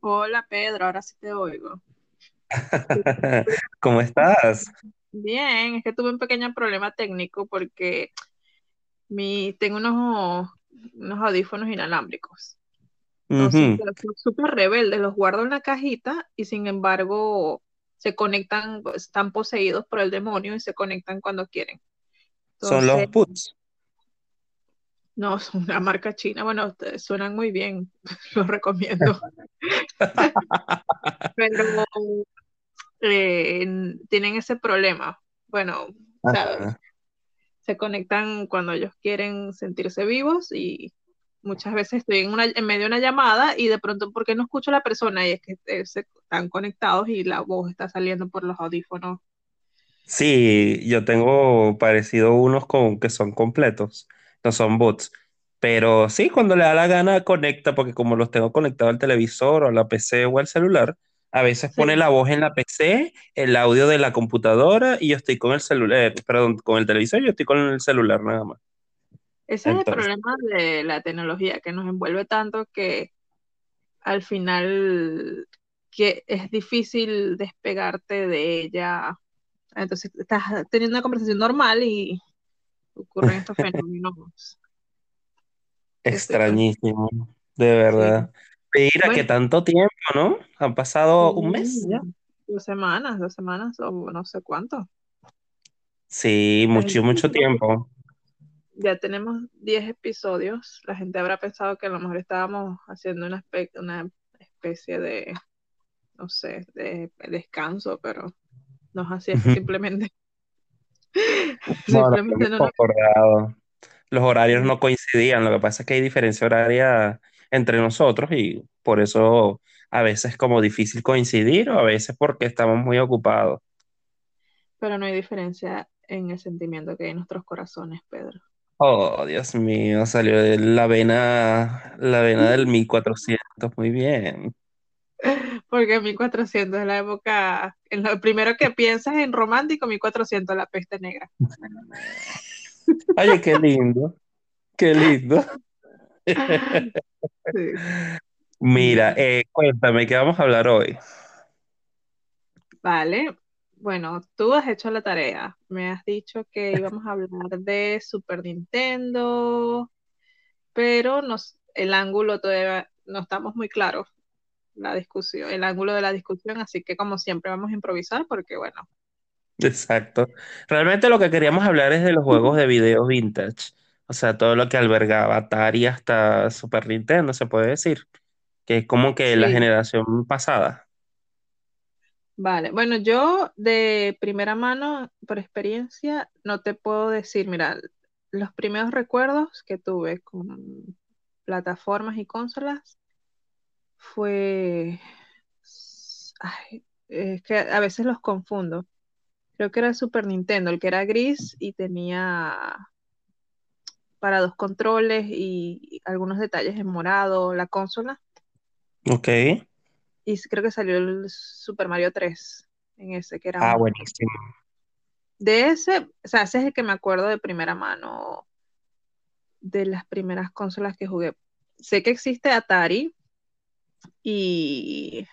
Hola Pedro, ahora sí te oigo. ¿Cómo estás? Bien, es que tuve un pequeño problema técnico porque mi, tengo unos, unos audífonos inalámbricos. Entonces, pero son súper rebeldes, los guardo en la cajita y sin embargo se conectan, están poseídos por el demonio y se conectan cuando quieren. Son los Boots. No, son una marca china, bueno, suenan muy bien, los recomiendo, pero eh, tienen ese problema. Bueno, se conectan cuando ellos quieren sentirse vivos y muchas veces estoy en, una, en medio de una llamada y de pronto, ¿por qué no escucho a la persona? Y es que eh, se, están conectados y la voz está saliendo por los audífonos. Sí, yo tengo parecido unos con que son completos, no son bots. Pero sí, cuando le da la gana conecta, porque como los tengo conectados al televisor o a la PC o al celular, a veces pone la voz en la PC, el audio de la computadora y yo estoy con el celular, perdón, con el televisor y yo estoy con el celular nada más. ese es el Entonces, problema de la tecnología, que nos envuelve tanto que al final que es difícil despegarte de ella. Entonces estás teniendo una conversación normal y ocurren estos fenómenos con... extrañísimo, de verdad. Mira, que tanto tiempo, ¿no? Han pasado un mes ya. Dos semanas, dos semanas o no sé cuánto. Sí, mucho, mucho tiempo. ya tenemos 10 episodios. La gente habrá pensado que a lo mejor estábamos haciendo una, espe- una especie de, no sé, de descanso, pero no es así, es simplemente, No, no. Los horarios no. no coincidían. Lo que pasa es que hay diferencia horaria entre nosotros y por eso a veces es como difícil coincidir o a veces porque estamos muy ocupados. Pero no hay diferencia en el sentimiento que hay en nuestros corazones, Pedro. Oh, Dios mío, salió de la vena, la vena del 1400. Muy bien. Porque 1400 es la época, en lo primero que piensas en romántico, 1400 la peste negra. Oye, qué lindo, qué lindo. Sí. Mira, eh, cuéntame, ¿qué vamos a hablar hoy? Vale, bueno, tú has hecho la tarea. Me has dicho que íbamos a hablar de Super Nintendo, pero nos, el ángulo todavía no estamos muy claros, la discusión, el ángulo de la discusión, así que como siempre vamos a improvisar porque bueno, Exacto. Realmente lo que queríamos hablar es de los juegos de video vintage. O sea, todo lo que albergaba Atari hasta Super Nintendo, se puede decir. Que es como que la generación pasada. vale. Bueno, yo de primera mano, por experiencia, no te puedo decir, mira, los primeros recuerdos que tuve con plataformas y consolas fue Ay, es que a veces los confundo. Creo que era el Super Nintendo, el que era gris y tenía para dos controles y algunos detalles en morado, la consola. Ok. Y creo que salió el Super Mario 3 en ese, que era Ah, un... buenísimo. De ese, o sea, ese es el que me acuerdo de primera mano de las primeras consolas que jugué. Sé que existe Atari y,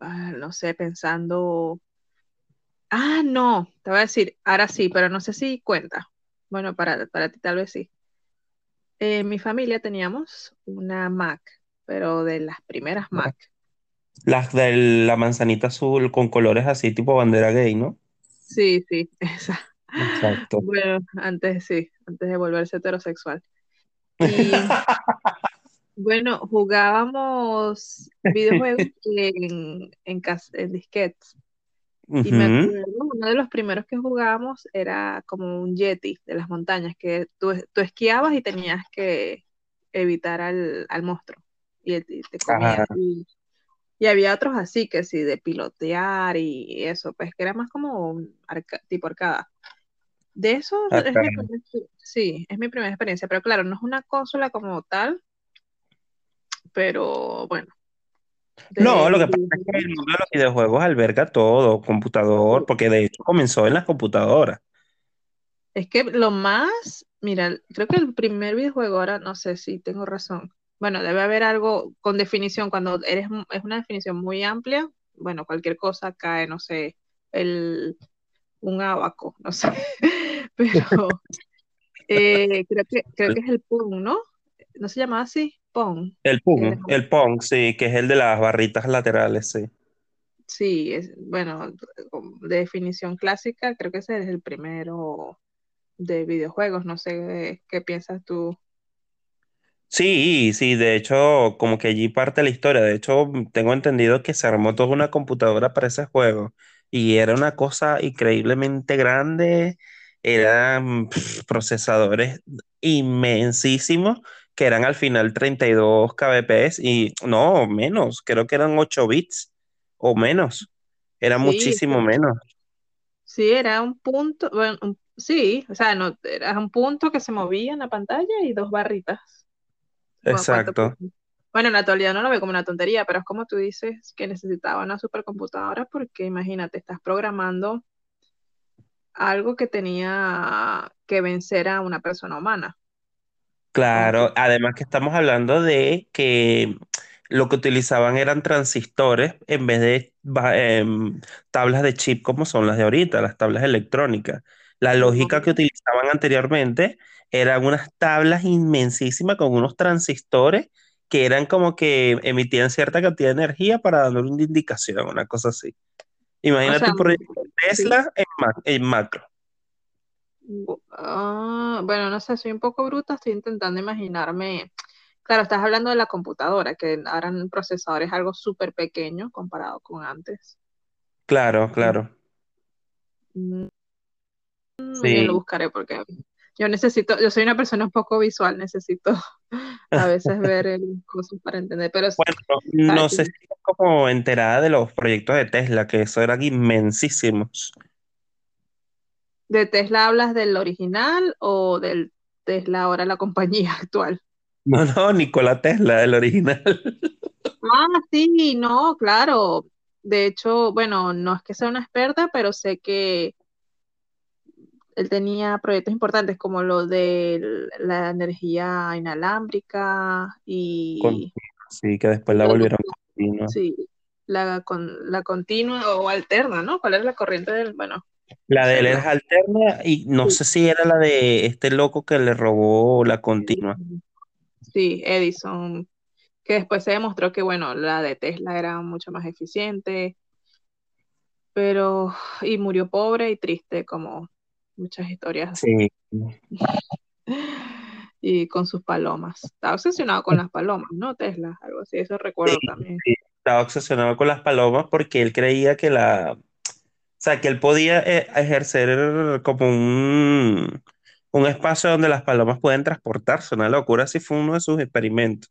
ah, no sé, pensando Ah, no, te voy a decir, ahora sí, pero no sé si cuenta. Bueno, para, para ti tal vez sí. En mi familia teníamos una Mac, pero de las primeras Mac. Las de la manzanita azul con colores así, tipo bandera gay, ¿no? Sí, sí, esa. Exacto. Bueno, antes sí, antes de volverse heterosexual. Y bueno, jugábamos videojuegos en, en, cas- en disquetes. Y me acuerdo, uno de los primeros que jugábamos era como un Yeti de las montañas, que tú, tú esquiabas y tenías que evitar al, al monstruo y, te comía. Y, y había otros así, que sí, de pilotear y eso, pues que era más como un arca- tipo arcada. De eso es mi sí, es mi primera experiencia, pero claro, no es una consola como tal, pero bueno, No, lo que pasa es que el mundo de los videojuegos alberga todo, computador, porque de hecho comenzó en las computadoras. Es que lo más, mira, creo que el primer videojuego ahora, no sé si tengo razón. bueno, debe haber algo con definición, cuando eres, es una definición muy amplia, bueno, cualquier cosa cae, no sé, el, un abaco, no sé, pero eh, creo, que, creo que es el PON, ¿no? ¿No se llama así? El PON, el PON, sí, que es el de las barritas laterales, sí. Sí, es, bueno, de definición clásica, creo que ese es el primero de videojuegos, no sé qué piensas tú. Sí, sí, de hecho, como que allí parte la historia. De hecho, tengo entendido que se armó toda una computadora para ese juego y era una cosa increíblemente grande. Eran procesadores inmensísimos que eran al final 32 kbps y no, menos, creo que eran 8 bits o menos. Era muchísimo menos. Sí, era un punto, bueno, sí, o sea, no, era un punto que se movía en la pantalla y dos barritas. Exacto. Bueno, en la actualidad no lo veo como una tontería, pero es como tú dices que necesitaba una supercomputadora porque imagínate, estás programando algo que tenía que vencer a una persona humana. Claro, además que estamos hablando de que lo que utilizaban eran transistores en vez de em, tablas de chip como son las de ahorita, las tablas electrónicas. La lógica que utilizaban anteriormente eran unas tablas inmensísimas con unos transistores que eran como que emitían cierta cantidad de energía para dar una indicación, una cosa así. Imagínate un proyecto Tesla en, macro. Ah, bueno, no sé, soy un poco bruta, estoy intentando imaginarme Claro, estás hablando de la computadora, que ahora el procesador es algo súper pequeño comparado con antes. Claro, claro. Mm, sí. lo buscaré porque yo necesito, yo soy una persona un poco visual, necesito a veces ver cosas para entender, pero bueno, no sé si estás como enterada de los proyectos de Tesla, que eso eran inmensísimos. ¿De Tesla hablas del original o del Tesla ahora la compañía actual? No, no, Nikola Tesla, el original. Ah, sí, no, claro. De hecho, bueno, no es que sea una experta, pero sé que él tenía proyectos importantes como lo de la energía inalámbrica y... Sí, que después la volvieron continua. Sí, la, con, la continua o alterna, ¿no? ¿Cuál era la corriente del, bueno? La de él es alterna y no sé si era la de este loco que le robó la continua. Sí, Edison, que después se demostró que, bueno, la de Tesla era mucho más eficiente, pero, y murió pobre y triste, como muchas historias. Sí. y con sus palomas. Estaba obsesionado con las palomas, ¿no? Tesla, algo así, eso recuerdo también. Sí, estaba obsesionado con las palomas porque él creía que la, sea, que él podía eh, ejercer como un, un espacio donde las palomas pueden transportarse, una locura, si fue uno de sus experimentos.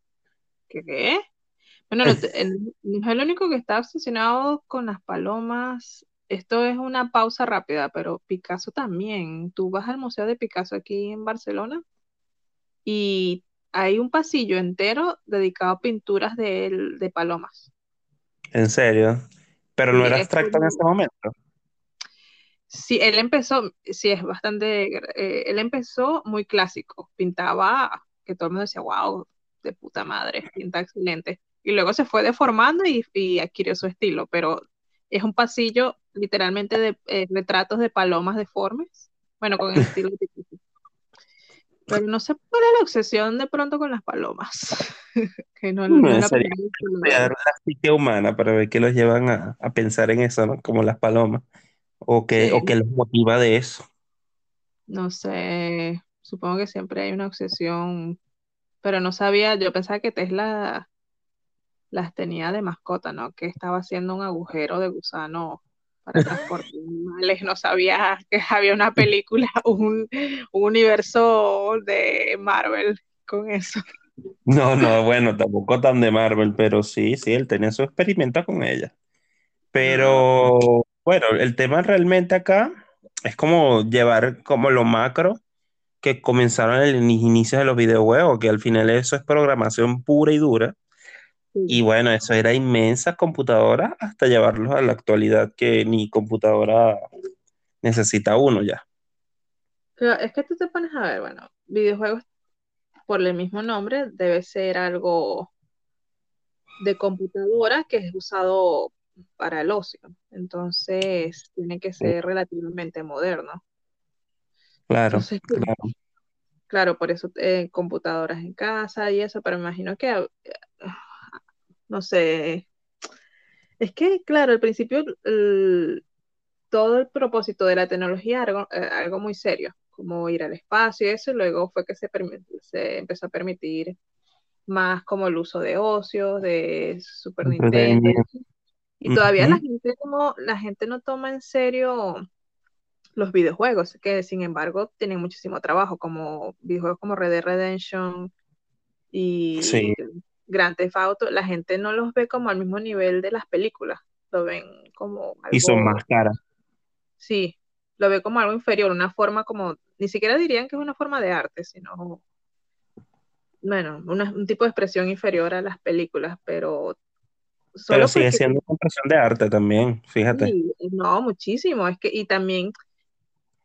¿Qué? Bueno, no, es el único que está obsesionado con las palomas. Esto es una pausa rápida, pero Picasso también. Tú vas al Museo de Picasso aquí en Barcelona y hay un pasillo entero dedicado a pinturas de, de palomas. ¿En serio? Pero no era abstracto en ese momento. Sí, él empezó, sí, es bastante, eh, él empezó muy clásico, pintaba que todo el mundo decía, wow, de puta madre, pinta excelente. Y luego se fue deformando y, adquirió su estilo, pero es un pasillo literalmente de eh, retratos de palomas deformes, bueno, con el estilo típico. Pero no sé cuál es la obsesión de pronto con las palomas. que no, no, la psique humana para ver qué los llevan a, a pensar en eso, ¿no? Como las palomas. ¿O qué, o qué los motiva de eso? No sé, supongo que siempre hay una obsesión, pero no sabía, yo pensaba que Tesla las tenía de mascota, ¿no? Que estaba haciendo un agujero de gusano para transportar animales, no sabía que había una película, un, un universo de Marvel con eso. No, no, bueno, tampoco tan de Marvel, pero sí, sí, él tenía su experimento con ella. Pero bueno, el tema realmente acá es como llevar como lo macro que comenzaron en el inicio de los videojuegos, que al final eso es programación pura y dura. Y bueno, eso era inmensas computadoras hasta llevarlos a la actualidad que ni computadora necesita uno ya. Pero es que tú te pones a ver, bueno, videojuegos por el mismo nombre, debe ser algo de computadora que es usado para el ocio. Entonces, tiene que ser relativamente moderno. Claro, Entonces, claro. claro, por eso eh, computadoras en casa y eso, pero me imagino que, eh, no sé, es que, claro, al principio el- todo el propósito de la tecnología era algo, eh, algo muy serio, como ir al espacio y eso, y luego fue que se, se empezó a permitir más como el uso de ocio, de Super Nintendo, y, todavía la gente no, la gente no toma en serio los videojuegos, que sin embargo tienen muchísimo trabajo, como videojuegos como Red Dead Redemption Sí, y Grand Theft Auto, la gente no los ve como al mismo nivel de las películas, lo ven como y son más caras. sí, lo ve como algo inferior, una forma como, ni siquiera dirían que es una forma de arte, sino, bueno, una- un tipo de expresión inferior a las películas, pero Pero sigue porque, siendo una impresión de arte también, fíjate. sí, no, muchísimo, es que, y también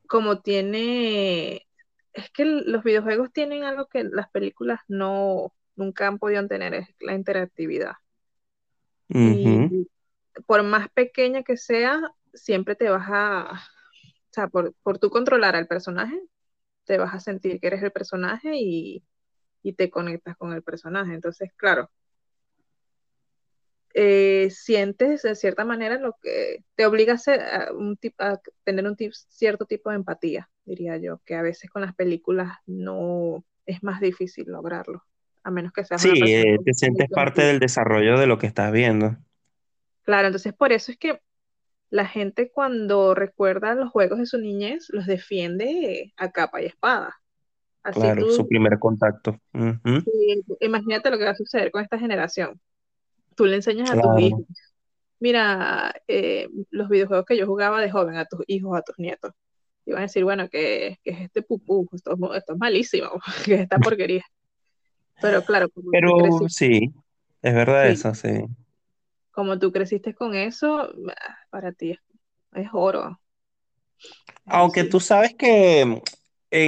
como tiene, es que los videojuegos tienen algo que las películas no, nunca han podido tener, es la interactividad. Y por más pequeña que sea, siempre te vas a, o sea, por, por tú controlar al personaje, te vas a sentir que eres el personaje y, y te conectas con el personaje. Entonces, claro, eh, sientes de cierta manera lo que te obliga a, a, un tip, a tener un tip, cierto tipo de empatía, diría yo, que a veces con las películas no es más difícil lograrlo, a menos que seas Sí, una persona eh, te sientes parte del desarrollo de lo que estás viendo. Claro, entonces por eso es que la gente cuando recuerda los juegos de su niñez los defiende a capa y espada. Así Claro, su primer contacto. Imagínate lo que va a suceder con esta generación. Tú le enseñas a tus hijos mira, eh, los videojuegos que yo jugaba de joven a tus hijos, a tus nietos. Y van a decir, bueno, que, que es este pupú, esto, es- esto es malísimo, que es esta porquería. Pero claro, como tú Pero creciste, sí, es verdad sí, eso, sí. como tú creciste con eso, ah, para ti es, es oro, Aunque tú sabes que en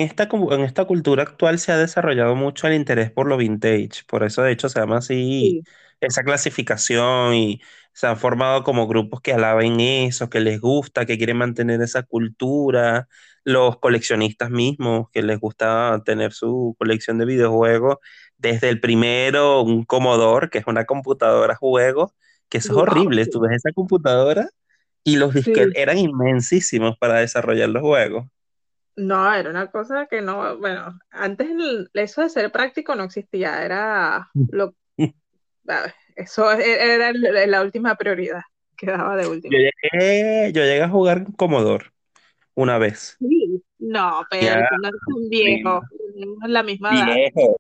esta, en esta cultura actual se ha desarrollado mucho el interés por lo vintage, por eso de hecho se llama así Sí, esa clasificación y se han formado como grupos que alaben eso, que les gusta, que quieren mantener esa cultura, los coleccionistas mismos, que les gusta tener su colección de videojuegos, desde el primero, un Commodore, que es una computadora juego, que eso es wow, horrible, tú ves esa computadora y los disquetes sí. eran inmensísimos para desarrollar los juegos. No, era una cosa que no, bueno, antes el- eso de ser práctico no existía, era lo, ah, eso e- era la última prioridad, quedaba de Yo último. llegué, yo llegué a jugar Commodore una vez. Sí. No, Pedro, Ya, no tan prima. viejo, tenemos la misma edad. Viejo.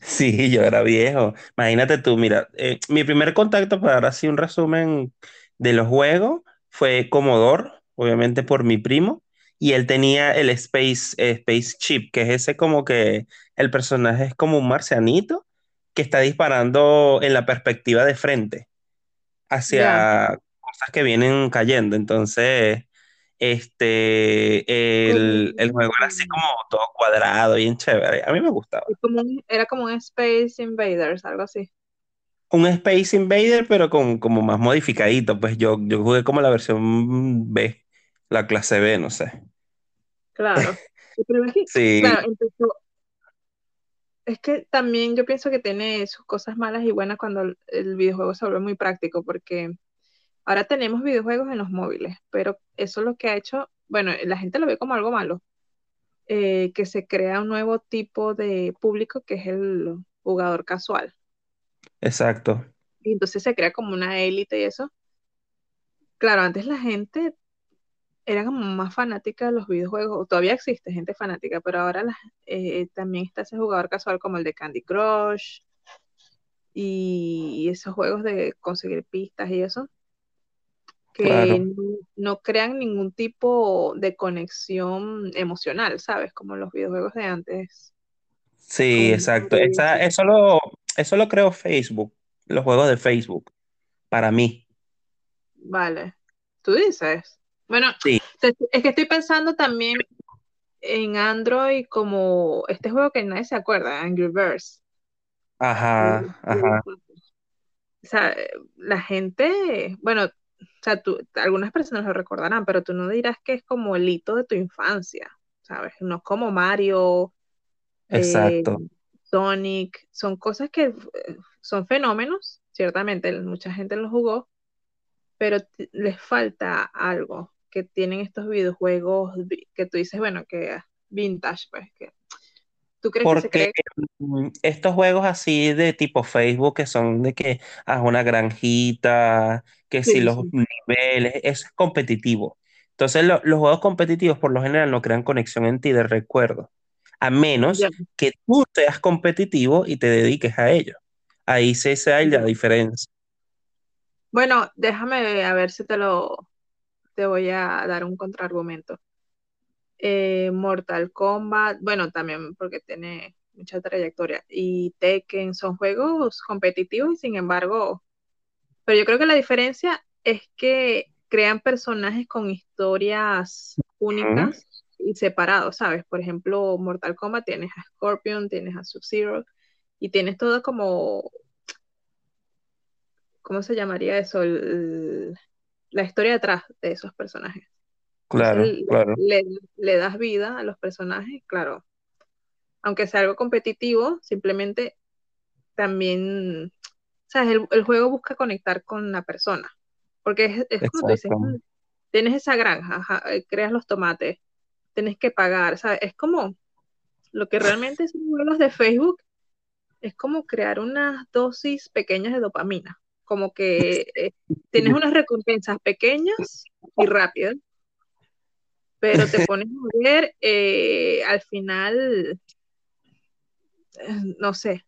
Sí, yo era viejo. Imagínate tú, mira, eh, mi primer contacto, para dar así un resumen de los juegos, fue Commodore, obviamente por mi primo, y él tenía el Space, eh, Space Chip, que es ese como que el personaje es como un marcianito que está disparando en la perspectiva de frente. Hacia cosas que vienen cayendo. Entonces, este, el, el juego era así como todo cuadrado, bien chévere. A mí me gustaba. es como un- era como un Space Invaders, algo así. Un Space Invader, pero con, como más modificadito. Pues yo, yo jugué como la versión B, la clase B, no sé. Claro. Sí, claro, empezó, es que también yo pienso que tiene sus cosas malas y buenas cuando el, videojuego se vuelve muy práctico, porque ahora tenemos videojuegos en los móviles, pero eso es lo que ha hecho, bueno, la gente lo ve como algo malo, eh, que se crea un nuevo tipo de público que es el jugador casual. exacto. Y entonces se crea como una élite y eso. Claro, antes la gente era como más fanática de los videojuegos, todavía existe gente fanática, pero ahora eh, también está ese jugador casual como el de Candy Crush y esos juegos de conseguir pistas y eso, que Claro. no, no crean ningún tipo de conexión emocional, ¿sabes? Como los videojuegos de antes, Sí, exacto. Esa, eso. eso lo, eso lo creó Facebook, los juegos de Facebook, para mí. Vale, tú dices. Bueno, Sí, es que estoy pensando también en Android como este juego que nadie se acuerda, Angry Birds. Ajá, ajá. O sea, la gente, bueno, o sea, tú, algunas personas lo recordarán, pero tú no dirás que es como el hito de tu infancia, ¿sabes? No es como Mario, Exacto. eh, Sonic, son cosas que eh, son fenómenos, ciertamente, mucha gente los jugó, pero les falta algo que tienen estos videojuegos que tú dices, bueno, que vintage, pues, que ¿Tú crees Porque que se estos juegos así de tipo Facebook, que son de que haz una granjita, que si los niveles, eso es competitivo. Entonces, los juegos competitivos por lo general no crean conexión en ti de recuerdo, a menos que tú seas competitivo y te dediques a ello. Ahí se hace la diferencia. Bueno, déjame a ver si te lo te voy a dar un contraargumento. Eh, Mortal Kombat, bueno, también porque tiene mucha trayectoria, y Tekken son juegos competitivos y sin embargo, pero yo creo que la diferencia es que crean personajes con historias únicas y separados, ¿sabes? Por ejemplo, Mortal Kombat tienes a Scorpion, tienes a Sub-Zero y tienes todo como, ¿cómo se llamaría eso? La historia detrás de esos personajes. Claro, claro. Le, das vida a los personajes, claro. Aunque sea algo competitivo, simplemente también, ¿sabes? El, juego busca conectar con la persona. Porque es, como tú dices, tienes esa granja, eh, creas los tomates, tienes que pagar, ¿sabes? Es como lo que realmente son juegos de Facebook, es como crear unas dosis pequeñas de dopamina. Como que eh, tienes unas recompensas pequeñas y rápidas pero te pones a ver, eh, al final, eh, no sé.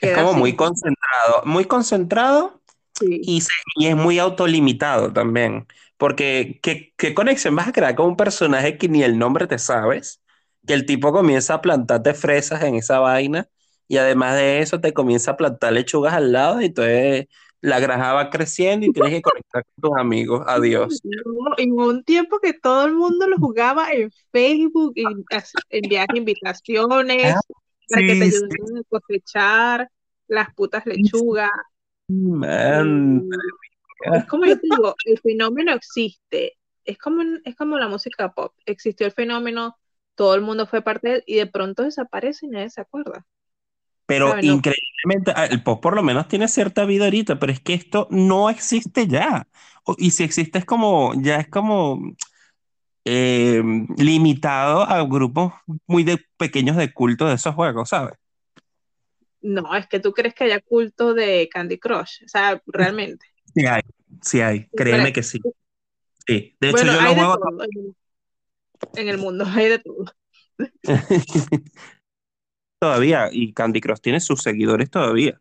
Es como muy concentrado, muy concentrado y, es muy autolimitado también. Porque, ¿qué, ¿qué, conexión vas a crear con un personaje que ni el nombre te sabes? Que el tipo comienza a plantarte fresas en esa vaina y además de eso te comienza a plantar lechugas al lado y entonces la granja va creciendo y tienes que conectar con tus amigos. Adiós. en un tiempo que todo el mundo lo jugaba en Facebook, y enviar invitaciones ah, para que te ayuden a cosechar las putas lechugas. Man. Es como yo digo, el fenómeno existe. Es como, es como la música pop. Existió el fenómeno, todo el mundo fue parte de él y de pronto desaparece y nadie se acuerda. Pero increíblemente, ah, el pop por lo menos tiene cierta vida ahorita, pero es que esto no existe ya. Y si existe es como, ya es como eh, limitado a grupos muy de, pequeños de culto de esos juegos, ¿sabes? No, es que tú crees que haya culto de Candy Crush, o sea, realmente. Sí hay, sí hay, créeme que sí. Sí, de hecho yo lo juego... en el mundo, hay de todo. todavía y Candy Crush tiene sus seguidores todavía.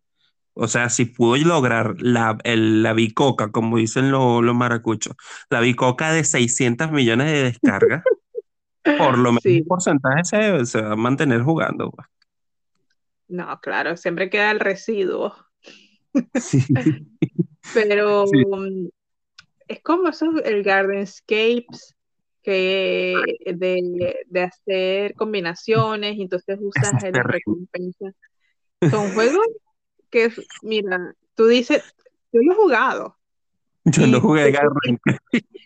O sea, si pudo lograr la, la bicoca, como dicen los, maracuchos, la bicoca de 600 millones de descargas, por lo menos un porcentaje se, va a mantener jugando. Pues. No, claro, siempre queda el residuo. Sí. Pero mm, es como eso, el Gardenscapes, que de, hacer combinaciones y entonces usas el recompensa. Son juegos que, mira, tú dices, yo lo he jugado. Yo lo jugué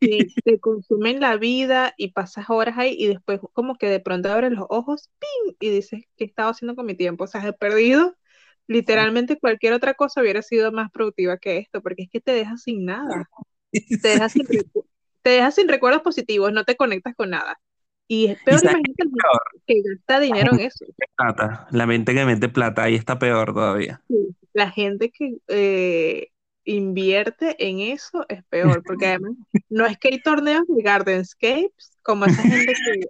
Y te consumen la vida y pasas horas ahí y después como que de pronto abres los ojos ¡ping! y dices, ¿qué estaba haciendo con mi tiempo? O sea, he perdido literalmente cualquier otra cosa hubiera sido más productiva que esto, porque es que te deja sin nada. Te deja sin, te dejas sin recuerdos positivos, no te conectas con nada. Y es peor, imagínate que gasta dinero en eso. Plata. La mente que mete plata, ahí está peor todavía. La gente que eh, invierte en eso es peor, porque además no es que hay torneos de Gardenscapes, como esa gente que.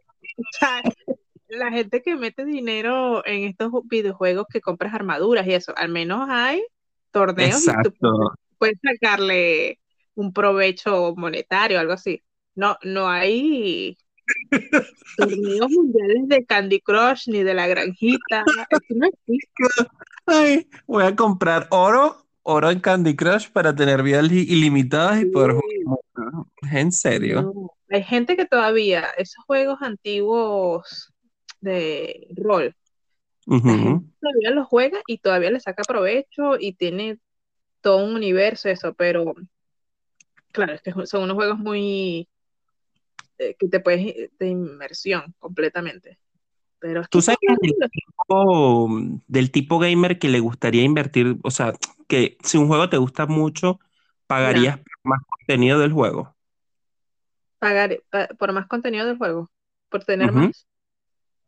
la gente que mete dinero en estos videojuegos que compras armaduras y eso, al menos hay torneos y tú puedes sacarle un provecho monetario, algo así. No, no hay torneos mundiales de Candy Crush ni de la granjita. voy a comprar oro, oro en Candy Crush para tener vidas ilimitadas y poder jugar. En serio. hay gente que todavía, esos juegos antiguos de rol, la gente todavía los juega y todavía le saca provecho y tiene todo un universo eso, pero claro, es que son unos juegos muy eh, que te puedes de inmersión completamente. Pero Tú sabes del tipo, del tipo gamer que le gustaría invertir, o sea, que si un juego te gusta mucho, pagarías por más contenido del juego. Pagar por más contenido del juego, por tener más.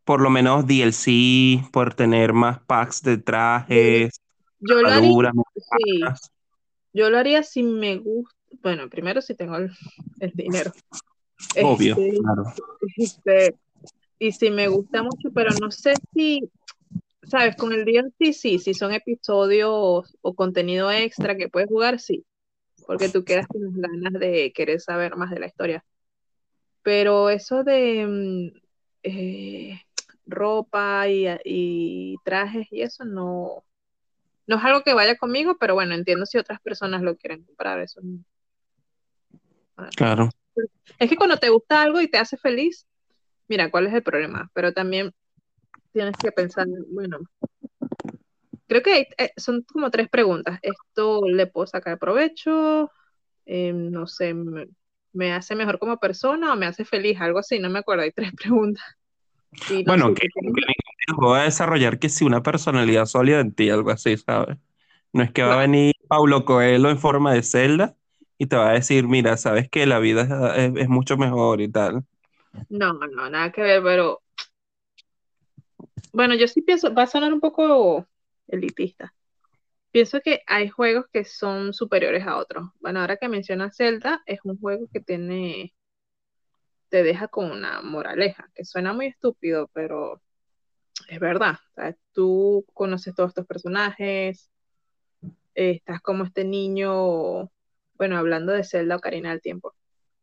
Por lo menos DLC, por tener más packs de trajes, yo lo haría, yo lo haría si me gusta, bueno, primero si tengo el, dinero. Obvio, este, claro. Este, y si me gusta mucho, pero no sé si, sabes, con el DLC sí, si son episodios o contenido extra que puedes jugar, sí, porque tú quedas con ganas de querer saber más de la historia. Pero eso de mm, eh, ropa y, y, trajes y eso no, no es algo que vaya conmigo, pero bueno, entiendo si otras personas lo quieren comprar, eso. Claro. Es que cuando te gusta algo y te hace feliz, mira, ¿cuál es el problema? Pero también tienes que pensar, bueno, creo que eh, son como tres preguntas. ¿Esto le puedo sacar provecho? Em, no sé, me, hace mejor como persona o me hace feliz? Algo así, no me acuerdo, hay tres preguntas. bueno, que, voy a desarrollar que si una personalidad sólida en ti, algo así, ¿sabes? No es que va a venir Paulo Coelho en forma de celda y te va a decir, mira, sabes que la vida es mucho mejor y tal. No, no, nada que ver, pero bueno, yo sí pienso, va a sonar un poco elitista. Pienso que hay juegos que son superiores a otros. Bueno, ahora que mencionas Zelda, es un juego que tiene, te deja con una moraleja, que suena muy estúpido, pero es verdad. tú conoces todos estos personajes, estás como este niño, bueno, hablando de Zelda o Karina del Tiempo,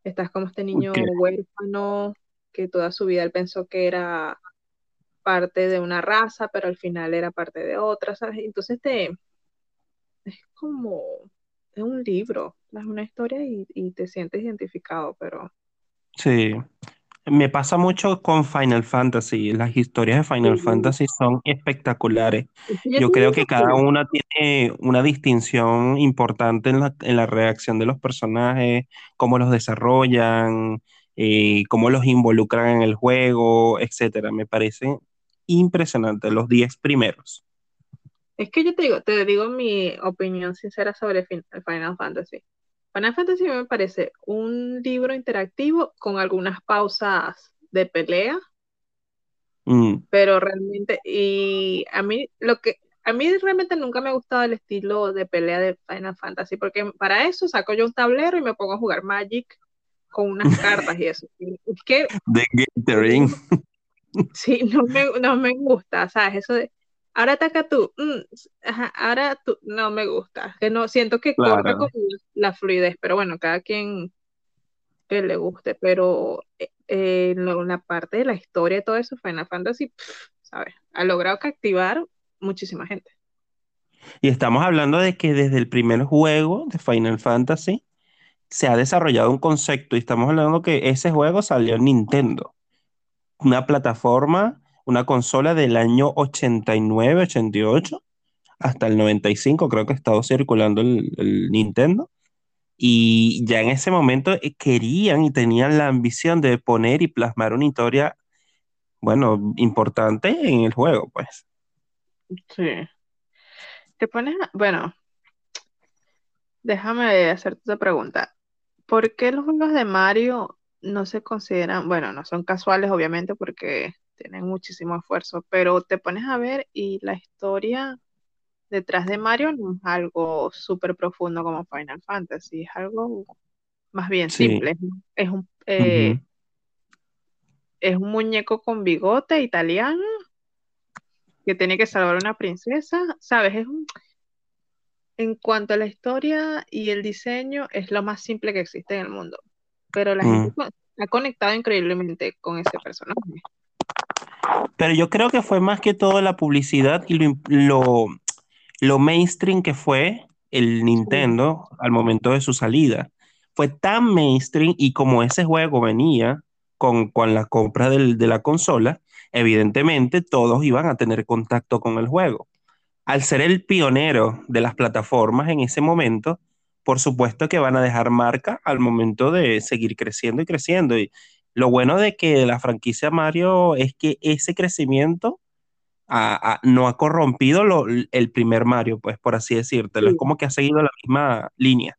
estás como este niño huérfano que toda su vida él pensó que era parte de una raza, pero al final era parte de otra, ¿sabes? Entonces te, es como, es un libro, es una historia y, te sientes identificado, pero... Sí, me pasa mucho con Final Fantasy. Las historias de Final Fantasy son espectaculares. Yo creo que cada una tiene una distinción importante en la, en la reacción de los personajes, cómo los desarrollan, eh, cómo los involucran en el juego, etcétera. Me parece impresionante, los 10 primeros. Es que yo te digo, te digo mi opinión sincera sobre Final Fantasy. Final Fantasy me parece un libro interactivo con algunas pausas de pelea, mm. pero realmente, y a mí lo que, a mí realmente nunca me ha gustado el estilo de pelea de Final Fantasy, porque para eso saco yo un tablero y me pongo a jugar Magic con unas cartas y eso. Es que... De Gathering. Sí, no me, no me gusta, ¿sabes? Eso de, ahora ataca tú, mm, ahora tú, no me gusta, que no, siento que corta como la fluidez, pero bueno, cada quien que le guste, pero eh, en la parte de la historia y todo eso, Final Fantasy, ¿sabes? Ha logrado captivar muchísima gente. Y estamos hablando de que desde el primer juego de Final Fantasy, se ha desarrollado un concepto y estamos hablando que ese juego salió en Nintendo, una plataforma, una consola del año 89, 88 hasta el 95, creo que ha estado circulando el, Nintendo. Y ya en ese momento eh, querían y tenían la ambición de poner y plasmar una historia, bueno, importante en el juego, pues. Sí. Te pones, bueno, déjame hacerte otra pregunta. ¿por qué los juegos de Mario no se consideran, bueno, no son casuales obviamente porque tienen muchísimo esfuerzo, pero te pones a ver y la historia detrás de Mario no es algo súper profundo como Final Fantasy, es algo más bien simple. Es un, eh, es un muñeco con bigote italiano que tiene que salvar a una princesa, ¿sabes? Es un, en cuanto a la historia y el diseño, es lo más simple que existe en el mundo. Pero la gente mm. ha conectado increíblemente con ese personaje. Pero yo creo que fue más que todo la publicidad y lo, lo, mainstream que fue el Nintendo al momento de su salida. fue tan mainstream y como ese juego venía con, con la compra del- de la consola, evidentemente todos iban a tener contacto con el juego. Al ser el pionero de las plataformas en ese momento, por supuesto que van a dejar marca al momento de seguir creciendo y creciendo. Y lo bueno de que la franquicia Mario es que ese crecimiento a- a- no ha corrompido lo- el primer Mario, pues por así decírtelo. Es Sí, como que ha seguido la misma línea.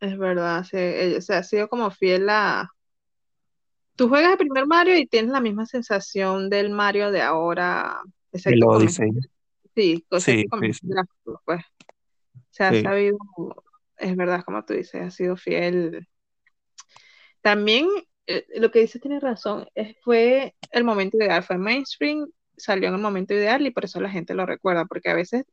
es verdad, sí, eh, o sea, ha sido como fiel a... Tú juegas el primer Mario y tienes la misma sensación del Mario de ahora, Odyssey. sí, Sí, sí, gráficos, pues. Se ha sí. sabido, es verdad, como tú dices, ha sido fiel. También eh, lo que dices tiene razón, es- fue el momento ideal, fue mainstream, salió en el momento ideal y por eso la gente lo recuerda, porque a veces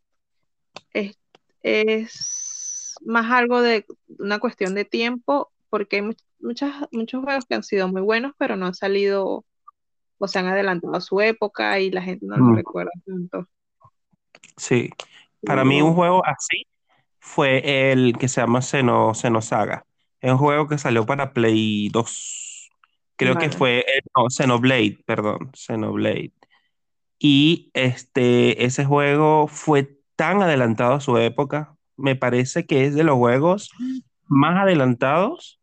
es, es más algo de una cuestión de tiempo, porque hay much- muchas, muchos juegos que han sido muy buenos, pero no han salido o se han adelantado a su época y la gente no los Mm, recuerda tanto. sí. Para mí un juego así fue el que se llama Xeno, Xenosaga. Es un juego que salió para Play 2. Creo que fue, eh, no, Xenoblade, perdón, Xenoblade. Y este, ese juego fue tan adelantado a su época. Me parece que es de los juegos más adelantados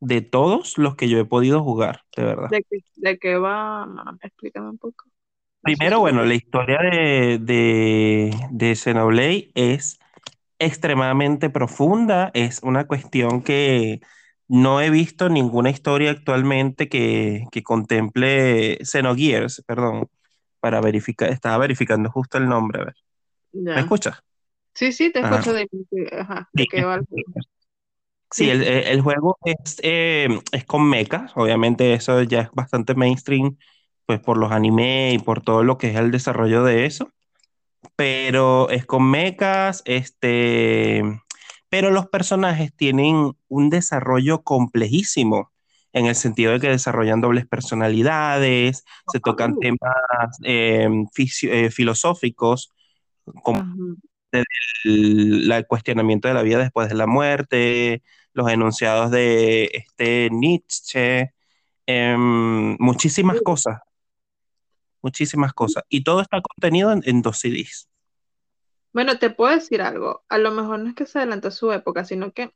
de todos los que yo he podido jugar, de verdad. ¿De qué, de qué va? Explícame un poco. Primero, bueno, la historia de, de, de Xenoblade es extremadamente profunda, es una cuestión que no he visto ninguna historia actualmente que, que contemple Xenogears, perdón, para verificar, estaba verificando justo el nombre, a ver. ¿Me Ya. escuchas? Sí, sí, te Ajá. escucho de, de- ajá, de Sí, va el. Sí, el, el- el juego es, eh, es con mechas, obviamente eso ya es bastante mainstream, pues por los anime y por todo lo que es el desarrollo de eso, pero es con mechas, este, pero los personajes tienen un desarrollo complejísimo, en el sentido de que desarrollan dobles personalidades, se tocan temas eh, eh, filosóficos, como el, el cuestionamiento de la vida después de la muerte, los enunciados de este Nietzsche, em, muchísimas cosas, muchísimas cosas. Y todo está contenido en, en dos CDs. Bueno, te puedo decir algo. A lo mejor no es que se adelantó a su época, sino que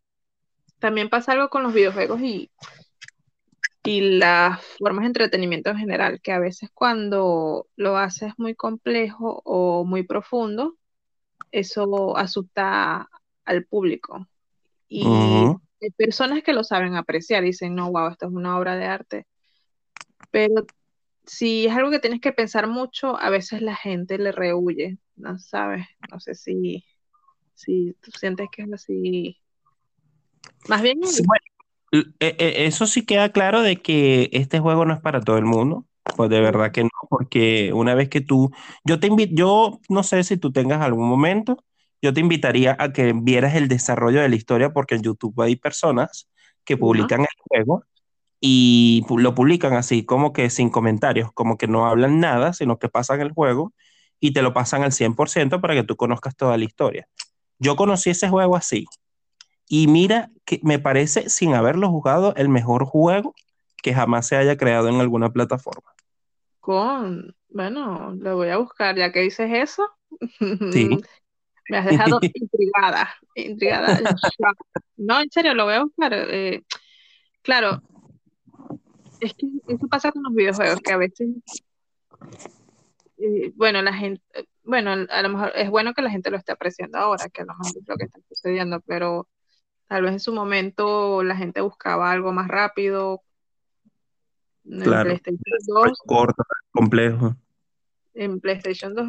también pasa algo con los videojuegos y, y las formas de entretenimiento en general, que a veces cuando lo haces muy complejo o muy profundo, eso asusta al público. Y hay personas que lo saben apreciar y dicen, no, wow, esto es una obra de arte. Pero si es algo que tienes que pensar mucho, a veces la gente le rehuye, ¿no sabes? No sé si, si tú sientes que es así. Más bien, Sí, bueno, e- e- eso sí queda claro de que este juego no es para todo el mundo. Pues de verdad que no, porque una vez que tú, yo te invito, yo no sé si tú tengas algún momento, yo te invitaría a que vieras el desarrollo de la historia, porque en YouTube hay personas que publican el juego y lo publican así como que sin comentarios, como que no hablan nada, sino que pasan el juego y te lo pasan al 100% para que tú conozcas toda la historia. Yo conocí ese juego así y mira que me parece, sin haberlo jugado, el mejor juego que jamás se haya creado en alguna plataforma. con, bueno, lo voy a buscar, ya que dices eso, Sí. me has dejado intrigada, intrigada. No, en serio, lo voy a buscar. eh, claro, es que eso pasa con los videojuegos, que a veces, eh, bueno, la gente, bueno, a lo mejor es bueno que la gente lo esté apreciando ahora, que a lo mejor es lo que está sucediendo, pero tal vez en su momento la gente buscaba algo más rápido. En Claro. PlayStation 2, Corto, complejo. en PlayStation 2,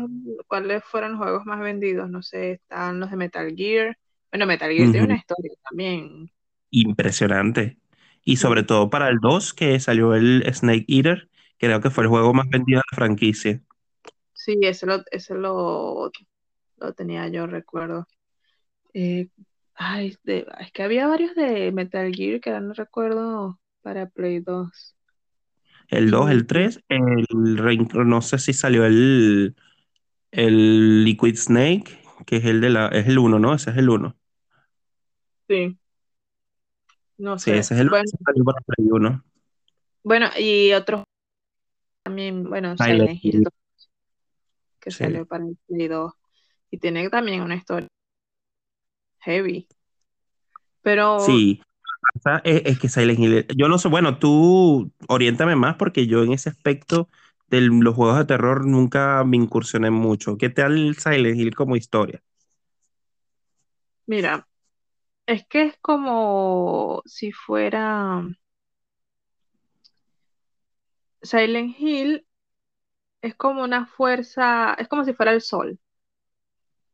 ¿cuáles fueron los juegos más vendidos? No sé, están los de Metal Gear. Bueno, Metal Gear tiene una historia también. Impresionante. Y sobre todo para el 2, que salió el Snake Eater, creo que fue el juego más vendido de la franquicia. Sí, ese lo, ese lo, lo tenía yo, recuerdo. Eh, ay, de- es que había varios de Metal Gear que no recuerdo para Play 2. El 2, el Y 3, el, no sé si salió el, el Liquid Snake, que es el de la, es el 1, ¿no? Ese es el 1. sí, No Sí, sé. ese es el Bueno, ese salió para Play 1. bueno, y otros también, bueno, Silent Hill Hill, 2, que sí. salió para el Play 2. Y tiene también una historia heavy. Pero Sí, es, es que Silent Hill, yo no sé, bueno, tú oriéntame más porque yo en ese aspecto de los juegos de terror nunca me incursioné mucho. ¿Qué tal Silent Hill como historia? mira, es que es como si fuera Silent Hill, es como una fuerza, es como si fuera el sol.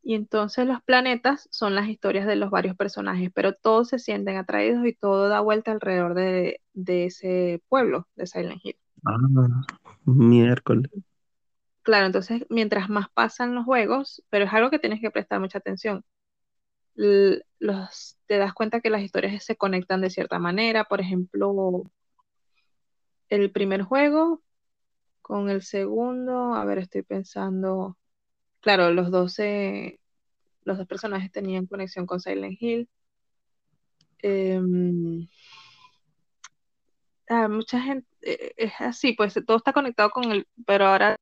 Y entonces los planetas son las historias de los varios personajes, pero todos se sienten atraídos y todo da vuelta alrededor de, de ese pueblo de Silent Hill. Ah, miércoles. Claro, entonces mientras más pasan los juegos, pero es algo que tienes que prestar mucha atención. Te das cuenta que las historias se conectan de cierta manera. Por ejemplo, el primer juego con el segundo, a ver, estoy pensando, claro, los dos, los dos personajes tenían conexión con Silent Hill. Em, ah, mucha gente, eh, es así, pues todo está conectado con el, pero ahora,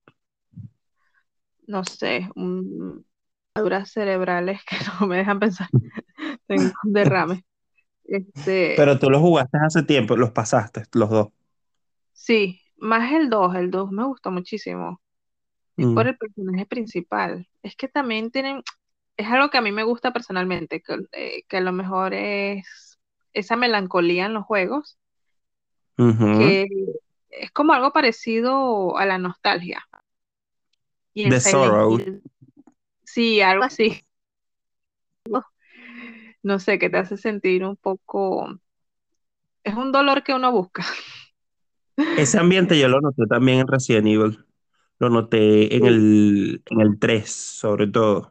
no sé, cerebrales que no me dejan pensar, tengo un derrame. Este, Pero tú los jugaste hace tiempo, los pasaste, los dos. sí, más el 2 el 2 me gustó muchísimo. Es por Mm, el personaje principal. Es que también tienen, es algo que a mí me gusta personalmente, que, eh, que a lo mejor es esa melancolía en los juegos, que es como algo parecido a la nostalgia. Y The Sorrow. Hill, sí, algo así, no sé, que te hace sentir un poco, es un dolor que uno busca. Ese ambiente yo lo noté también en Resident Evil. Lo noté en el, en el 3 sobre todo.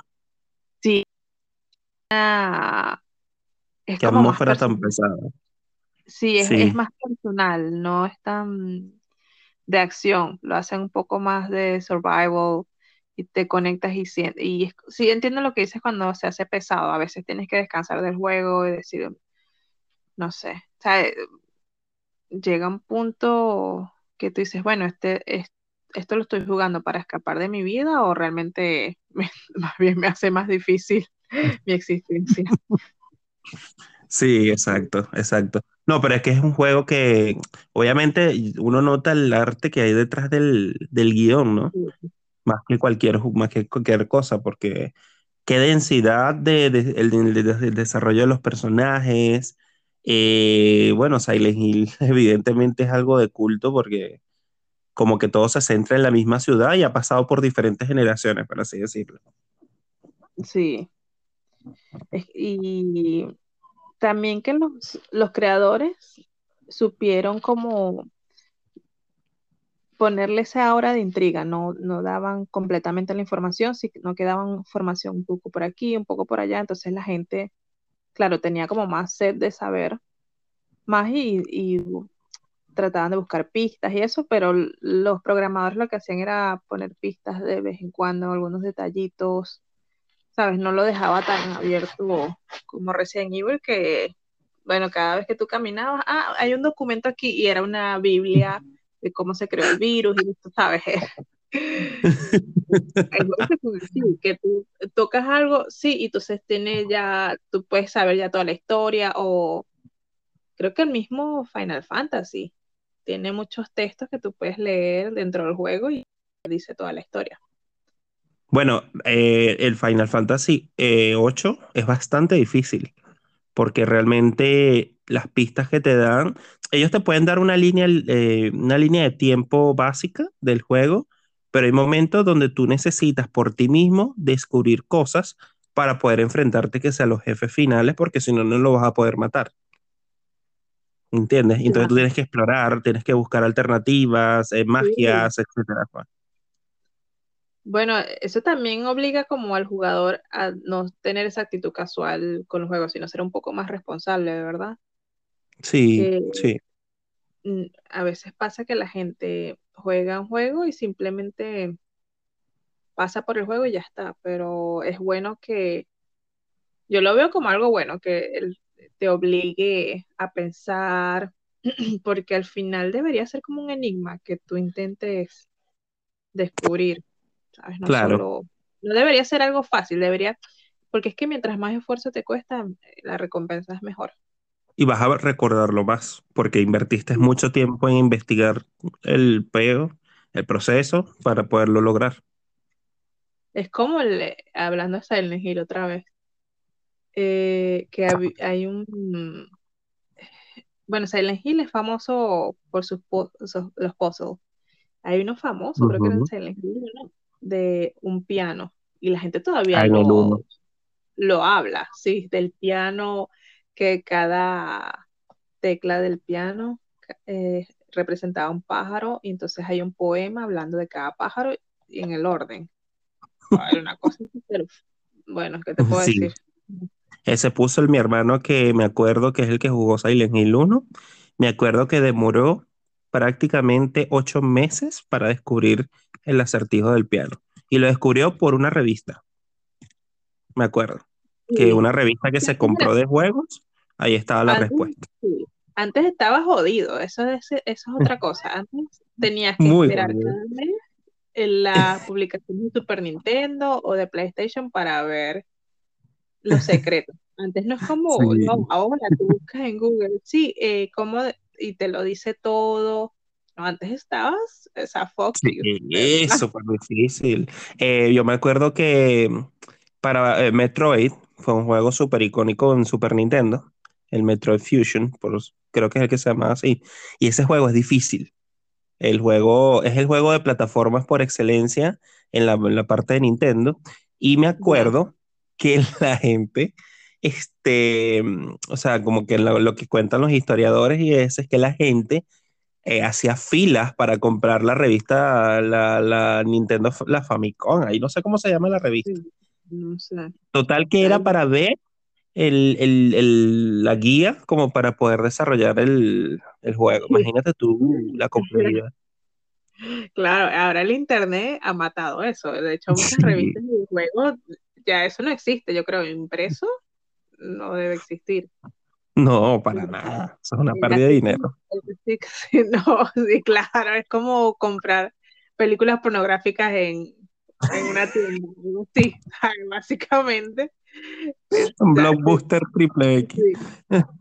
sí, ah, es Qué como más atmósfera tan pesada. Sí, es, es Sí. más personal, no es tan de acción, lo hacen un poco más de survival y te conectas y sientes. Y es- sí, entiendo lo que dices cuando se hace pesado, a veces tienes que descansar del juego y decir, no sé, o sea, eh, llega un punto que tú dices, bueno, este, es- esto lo estoy jugando para escapar de mi vida o realmente me- más bien me hace más difícil mi existencia. Sí, exacto, exacto. No, pero es que es un juego que obviamente uno nota el arte que hay detrás del, del guion, ¿no? Más que cualquier, más que cualquier cosa, porque qué densidad de, desarrollo de los personajes. Eh, bueno, Silent Hill evidentemente es algo de culto porque como que todo se centra en la misma ciudad y ha pasado por diferentes generaciones, por así decirlo. Sí, y también que los, los creadores supieron como ponerle esa aura de intriga, no, no daban completamente la información, sino que daban información un poco por aquí, un poco por allá, entonces la gente, claro, tenía como más sed de saber más y, y trataban de buscar pistas y eso, pero los programadores lo que hacían era poner pistas de vez en cuando, algunos detallitos, ¿sabes? No lo dejaba tan abierto como Resident Evil que, bueno, cada vez que tú caminabas, ah, hay un documento aquí y era una Biblia de cómo se creó el virus y tú sabes. Que tú tocas algo, sí, y entonces tiene ya, tú puedes saber ya toda la historia, o creo que el mismo Final Fantasy tiene muchos textos que tú puedes leer dentro del juego y dice toda la historia. Bueno, eh, el Final Fantasy eh, 8 es bastante difícil porque realmente las pistas que te dan, ellos te pueden dar una línea, eh, una línea de tiempo básica del juego, pero hay momentos donde tú necesitas por ti mismo descubrir cosas para poder enfrentarte que sea los jefes finales, porque si no, no lo vas a poder matar. ¿Entiendes? Entonces tú tienes que explorar, tienes que buscar alternativas, eh, Sí. magias, etcétera. pues. Bueno, eso también obliga como al jugador a no tener esa actitud casual con los juegos, sino ser un poco más responsable, ¿verdad? Sí, Que sí. a veces pasa que la gente juega un juego y simplemente pasa por el juego y ya está, pero es bueno que, yo lo veo como algo bueno, que te obligue a pensar, porque al final debería ser como un enigma que tú intentes descubrir, ¿sabes? No Claro. no debería ser algo fácil, debería, porque es que mientras más esfuerzo te cuesta, la recompensa es mejor. Y vas a recordarlo más, porque invertiste mucho tiempo en investigar el peo, el proceso, para poderlo lograr. Es como el, hablando de Silent Hill otra vez, eh, que hay un... Bueno, Silent Hill es famoso por sus, los puzzles. Hay uno famoso, creo que era en Silent Hill, de un piano. Y la gente todavía lo, lo habla, sí, del piano, que cada tecla del piano eh, representaba un pájaro, y entonces hay un poema hablando de cada pájaro y en el orden. una cosa bueno, ¿qué te puedo decir? Ese puso el mi hermano que me acuerdo que es el que jugó Silent Hill 1. Me acuerdo que demoró prácticamente ocho meses para descubrir el acertijo del piano. Y lo descubrió por una revista. Me acuerdo. Que una revista que se compró de juegos, ahí estaba la respuesta. Antes estaba jodido, eso es, eso es otra cosa. Antes tenías que esperar cada mes en la publicación de Super Nintendo o de PlayStation para ver los secretos. Antes no es como, ahora tú buscas en Google, sí, eh, como, y te lo dice todo. antes estabas, esa Fox. Sí, es súper difícil. Eh, yo me acuerdo que para eh, Metroid fue un juego súper icónico en Super Nintendo, el Metroid Fusion, por, creo que es el que se llama así. Y ese juego es difícil. El juego es el juego de plataformas por excelencia en la, en la parte de Nintendo. Y me acuerdo que la gente, este, o sea, como que lo, que cuentan los historiadores y es, es que la gente eh, hacía filas para comprar la revista, la, la, Nintendo, la Famicom, ahí no sé cómo se llama la revista. no sé. Total que era para ver el, el, el, la guía como para poder desarrollar el, juego. Imagínate tú la complejidad. Claro, ahora el internet ha matado eso. De hecho, muchas revistas de juegos ya eso no existe, yo creo, impreso no debe existir. No, para nada, eso es una pérdida de dinero. Sí, no, sí, claro, es como comprar películas pornográficas en, en una tienda, sí, básicamente. Un blockbuster triple X.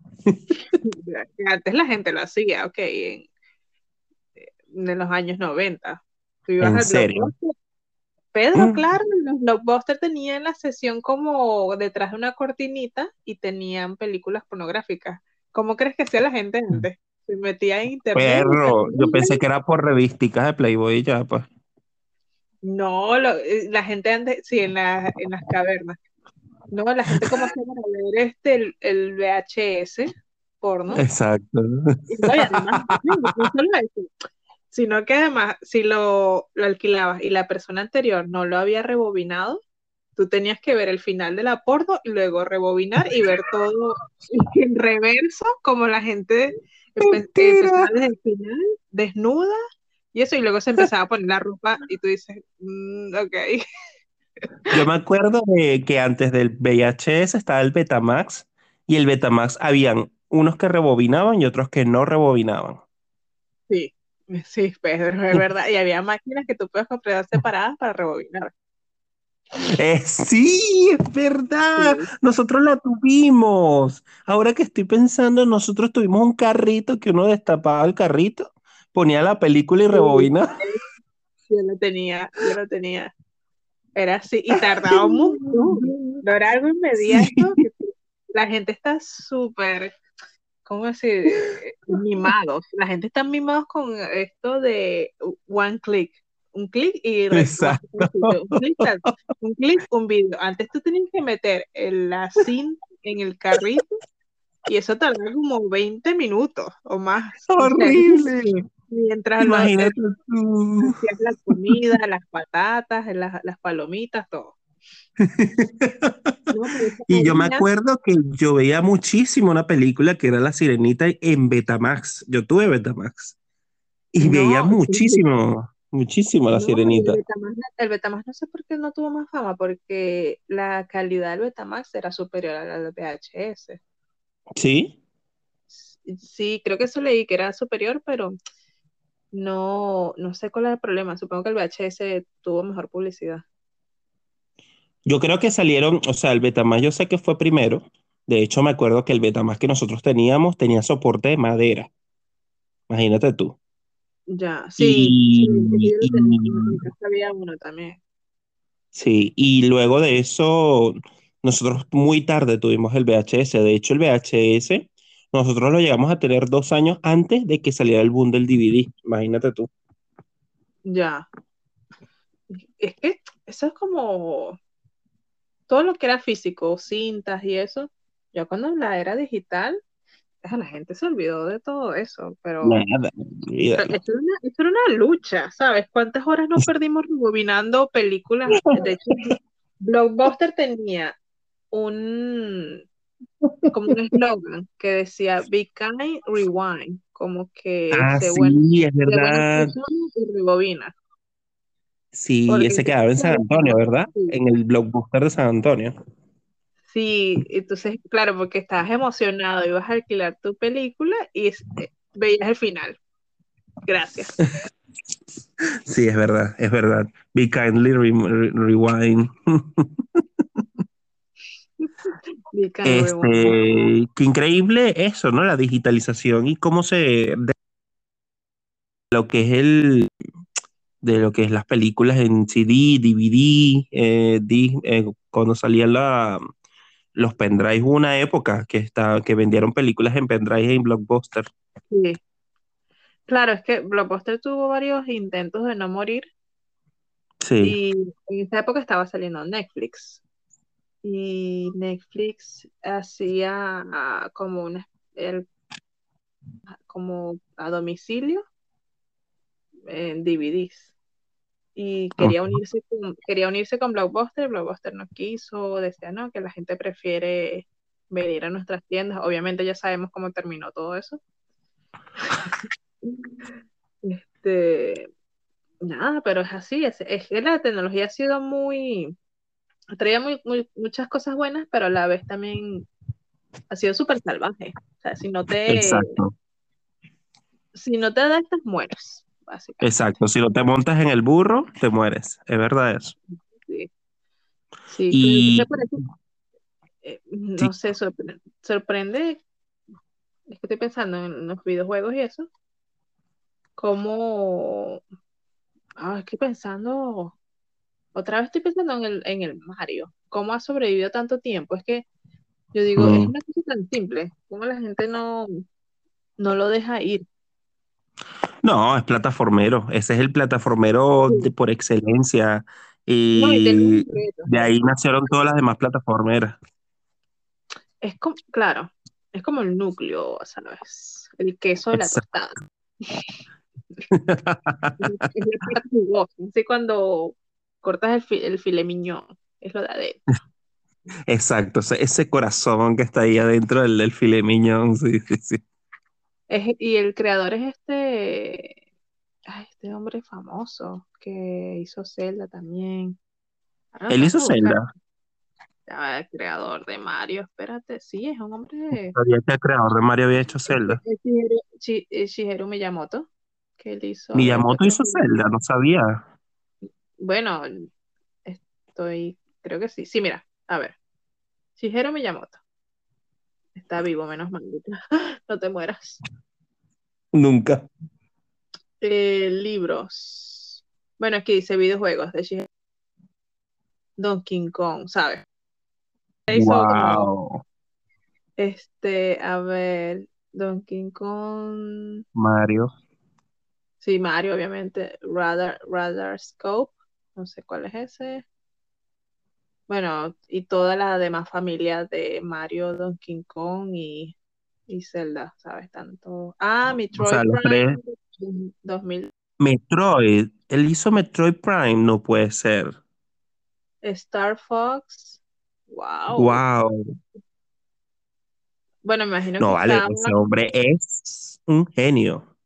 Antes la gente lo hacía, ok, en, en los años 90. ¿En serio? Pedro, mm. claro, los blockbusters tenían la sesión como detrás de una cortinita y tenían películas pornográficas. ¿Cómo crees que hacía la gente mm. antes? Se metía en internet. Perro, yo pensé que era por revísticas de Playboy y ya, pues. No, eh, la gente antes, sí, en, la, en las cavernas. No, la gente como hacía para ver este, el, VHS porno. Exacto. Y, además, no solo eso, sino que además, si lo, lo alquilabas y la persona anterior no lo había rebobinado, tú tenías que ver el final del aporto y luego rebobinar y ver todo en reverso, como la gente empezaba desde el final, desnuda, y eso, y luego se empezaba a poner la ropa y tú dices, mm, ok. Yo me acuerdo de que antes del VHS estaba el Betamax, y el Betamax habían unos que rebobinaban y otros que no rebobinaban. Sí. Sí, Pedro, es verdad. Y había máquinas que tú puedes comprar separadas para rebobinar. Eh, sí, es verdad. Nosotros la tuvimos. Ahora que estoy pensando, nosotros tuvimos un carrito que uno destapaba el carrito, ponía la película y rebobinaba. Yo lo tenía, yo lo tenía. Era así, y tardaba mucho. No era algo inmediato. La gente está súper ¿cómo decir? mimados. La gente está mimados con esto de one click. Un clic y Exacto. un clic, un video. Antes tú tenías que meter la cinta en el carrito y eso tardaba como 20 minutos o más. Horrible. Mientras Imagínate tú. hacías la comida, las patatas, las, las palomitas, todo. y yo me acuerdo que yo veía muchísimo una película que era La Sirenita en Betamax. Yo tuve Betamax. Y veía muchísimo, muchísimo La Sirenita. El Betamax, no sé por qué no tuvo más fama, porque la calidad del Betamax era superior a la del VHS. ¿Sí? Sí, creo que eso leí que era superior, pero no, no sé cuál es el problema. Supongo que el VHS tuvo mejor publicidad. Yo creo que salieron, o sea, el Betamax yo sé que fue primero. De hecho, me acuerdo que el Betamax que nosotros teníamos tenía soporte de madera. Imagínate tú. Ya, sí, sí, Y, y- había uno también. sí, y luego de eso, nosotros muy tarde tuvimos el VHS. De hecho, el VHS, nosotros lo llegamos a tener dos años antes de que saliera el boom del DVD. Imagínate tú. Ya. Es que eso es como todo lo que era físico, cintas y eso. Ya cuando la era digital, la gente se olvidó de todo eso, pero Nada, Pero. Eso era una, eso era una lucha, ¿sabes? ¿Cuántas horas nos perdimos rebobinando películas? De hecho, Blockbuster tenía un, como un eslogan que decía Be kind, rewind, como que Ah, bueno, sí, es sé buena verdad. y rebobina. Sí, Porque ese quedaba en San Antonio, ¿verdad? sí, En el blockbuster de San Antonio. sí, entonces, claro, porque estabas emocionado, ibas a alquilar tu película y eh, veías el final. Gracias. Sí, es verdad, es verdad. Be kindly re- re- rewind. Este, qué increíble eso, ¿no? La digitalización y cómo se de lo que es el de lo que es las películas en CD, DVD, eh, di- eh, cuando salían la, los pendrives, hubo una época que está, que vendieron películas en pendrive en Blockbuster. Sí. Claro, es que Blockbuster tuvo varios intentos de no morir Sí, y en esa época estaba saliendo Netflix y Netflix hacía ah, como una el- como a domicilio en DVDs y quería unirse con, quería unirse con Blockbuster, Blockbuster no quiso, decía no, que la gente prefiere venir a nuestras tiendas, obviamente ya sabemos cómo terminó todo eso. Este, Nada, pero es así, es, es que la tecnología ha sido muy, ha traído muy, muy- muchas cosas buenas, pero a la vez también ha sido súper salvaje. O sea, si no te, Exacto, si no te adaptas, mueres, básicamente. exacto. Si no te montas en el burro, te mueres. Es verdad eso. Sí, sí, Y eh, sí, no sé, sorpre- sorprende, es que estoy pensando en los videojuegos y eso, como, ah, estoy pensando, otra vez estoy pensando en el, en el Mario, cómo ha sobrevivido tanto tiempo, es que yo digo, es mm, una cosa tan simple, cómo la gente no, no lo deja ir. no, es plataformero. Ese es el plataformero de- por excelencia. No, y retos, de ahí nacieron todas las demás plataformeras. Es como, claro, es como el núcleo, ¿sabes? El queso de la Exacto. tostada. Es la parte jugosa. Así cuando cortas el, fi- el filet mignon, es lo de adentro. Exacto, ese, corazón que está ahí adentro del, del filet mignon, sí, sí, sí. Es- y el creador es este, ay, este hombre famoso que hizo Zelda también. Lo Él hizo. Zelda. Va, El creador de Mario, espérate, sí, es un hombre. Que el creador de Mario había hecho Zelda. es Shigeru, Shi- es Shigeru Miyamoto, que él hizo, a ver, ¿cuál Miyamoto fue? hizo Zelda, no sabía. Bueno, estoy, creo que sí. Sí, mira, a ver, Shigeru Miyamoto. Está vivo, menos mal. No te mueras. Nunca. Eh, libros. Bueno, aquí dice videojuegos de Shigeru. Donkey Kong, ¿sabes? Wow, este, a ver, Donkey Kong. Mario. Sí, Mario, obviamente. Radar, Radar Scope. No sé cuál es ese. Bueno, y toda la demás familia de Mario, Donkey Kong y, y Zelda, ¿sabes? Tanto. Ah, O Metroid sea. Prime 2000. Metroid. Él hizo Metroid Prime, no puede ser. Star Fox. Wow. Wow. Bueno, me imagino No, que vale, estaba. ese hombre es un genio.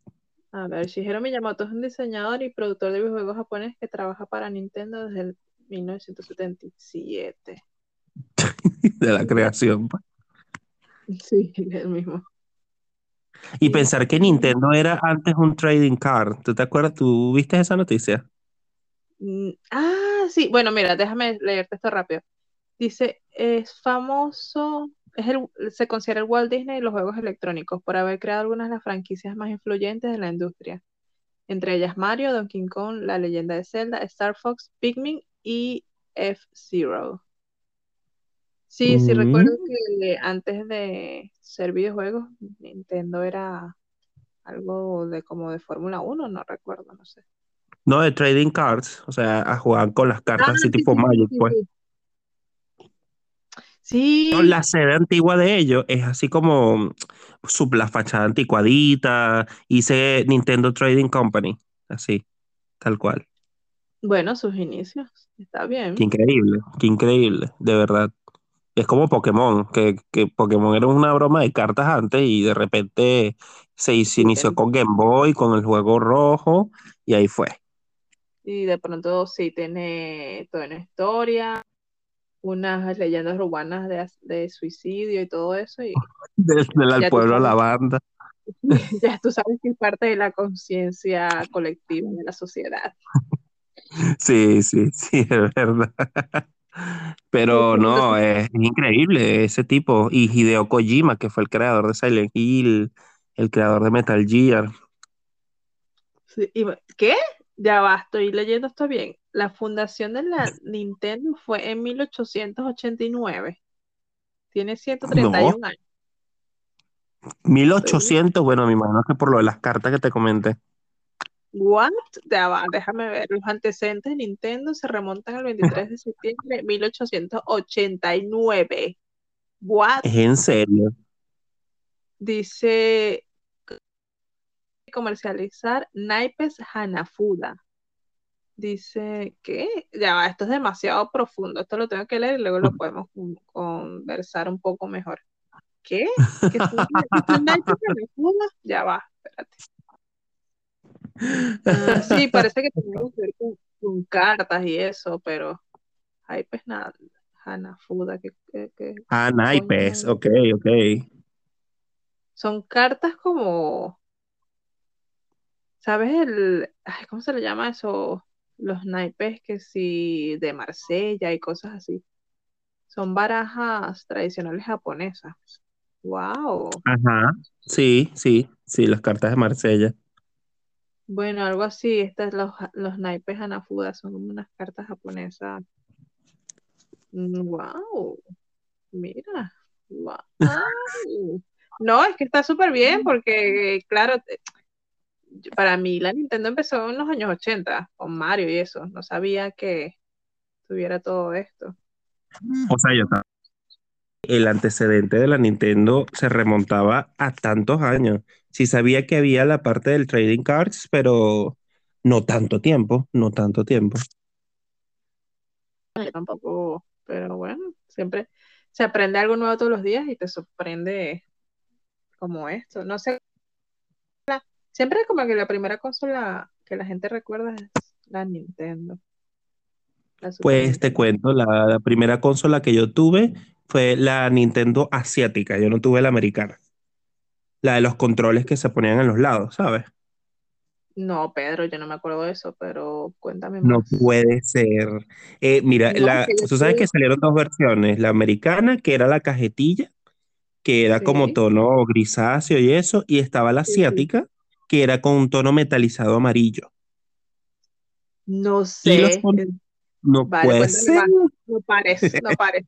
A ver, Shigeru Miyamoto es un diseñador y productor de videojuegos japonés que trabaja para Nintendo desde el 1977. de la creación. pues. Sí, el mismo. Y pensar que Nintendo era antes un trading card. ¿Tú te acuerdas? ¿Tú viste esa noticia? Mm, ah, sí. Bueno, mira, déjame leerte esto rápido. Dice, es famoso, es el, se considera el Walt Disney de los juegos electrónicos por haber creado algunas de las franquicias más influyentes de la industria. Entre ellas Mario, Donkey Kong, La Leyenda de Zelda, Star Fox, Pikmin y F-Zero. Sí, sí, recuerdo que antes de ser videojuegos, Nintendo era algo de como de Fórmula 1, no recuerdo, no sé. No, de trading cards. O sea, a jugar con las Ah, cartas así sí, tipo sí, sí, Magic, sí, pues. Sí. La sede antigua de ellos es así como su, la fachada anticuadita. Hice Nintendo Trading Company. Así, tal cual. bueno, sus inicios, está Qué bien. increíble, qué increíble, de verdad. Es como Pokémon, que, que Pokémon era una broma de cartas antes y de repente se, se inició con Game Boy, con el juego rojo y ahí fue. Y de pronto sí tiene toda una historia, unas leyendas urbanas de, de suicidio y todo eso, y Desde el pueblo a la banda. ya tú sabes que es parte de la conciencia colectiva de la sociedad. Sí, sí, sí, es verdad. Pero no, es increíble ese tipo. Y Hideo Kojima, que fue el creador de Silent Hill, el creador de Metal Gear. sí, y- ¿qué? Ya va, estoy leyendo esto bien. La fundación de la Nintendo fue en 1889. Tiene No, 131 años. Estoy bien. 1800, bueno, me imagino que por lo de las cartas que te comenté. What? Ya va, déjame ver. Los antecedentes de Nintendo se remontan al 23 de septiembre de 1889. What? Es en serio. Dice comercializar naipes Hanafuda. Dice que ya va, esto es demasiado profundo. Esto lo tengo que leer y luego lo podemos con- conversar un poco mejor. ¿Qué? ¿Qué? Ya va, espérate. Ah, sí, parece que tiene que ver con, con cartas y eso, pero Ay, pues nada, Hanafuda, que, que, que Ah, naipes, ok, ok. Son cartas como, ¿sabes el, ay, ¿cómo se le llama eso? Los naipes que sí, de Marsella y cosas así. Son barajas tradicionales japonesas. Wow. Ajá. Sí, sí, sí, las cartas de Marsella. Bueno, algo así. Estas, los, los naipes Hanafuda son como unas cartas japonesas. Wow. Mira. Wow. No, es que está súper bien porque, claro, para mí la Nintendo empezó en los años 80 con Mario y eso. No sabía que tuviera todo esto. O sea, yo ta- el antecedente de la Nintendo se remontaba a tantos años. Sí sabía que había la parte del trading cards, pero no tanto tiempo, no tanto tiempo. Yo tampoco, pero bueno, siempre se aprende algo nuevo todos los días y te sorprende como esto. No sé, siempre como que la primera consola que la gente recuerda es la Nintendo, la Pues te cuento, la, la primera consola que yo tuve fue la Nintendo asiática, yo no tuve la americana. La de los controles que se ponían en los lados, ¿sabes? No, Pedro, yo no me acuerdo de eso, pero cuéntame No más. puede ser. Eh, mira, No, la, tú sabes que salieron dos versiones, la americana, que era la cajetilla, que era como tono grisáceo y eso, y estaba la sí, sí. Que era con un tono metalizado amarillo. No sé. no Vale, puede ser. No pares, no pares.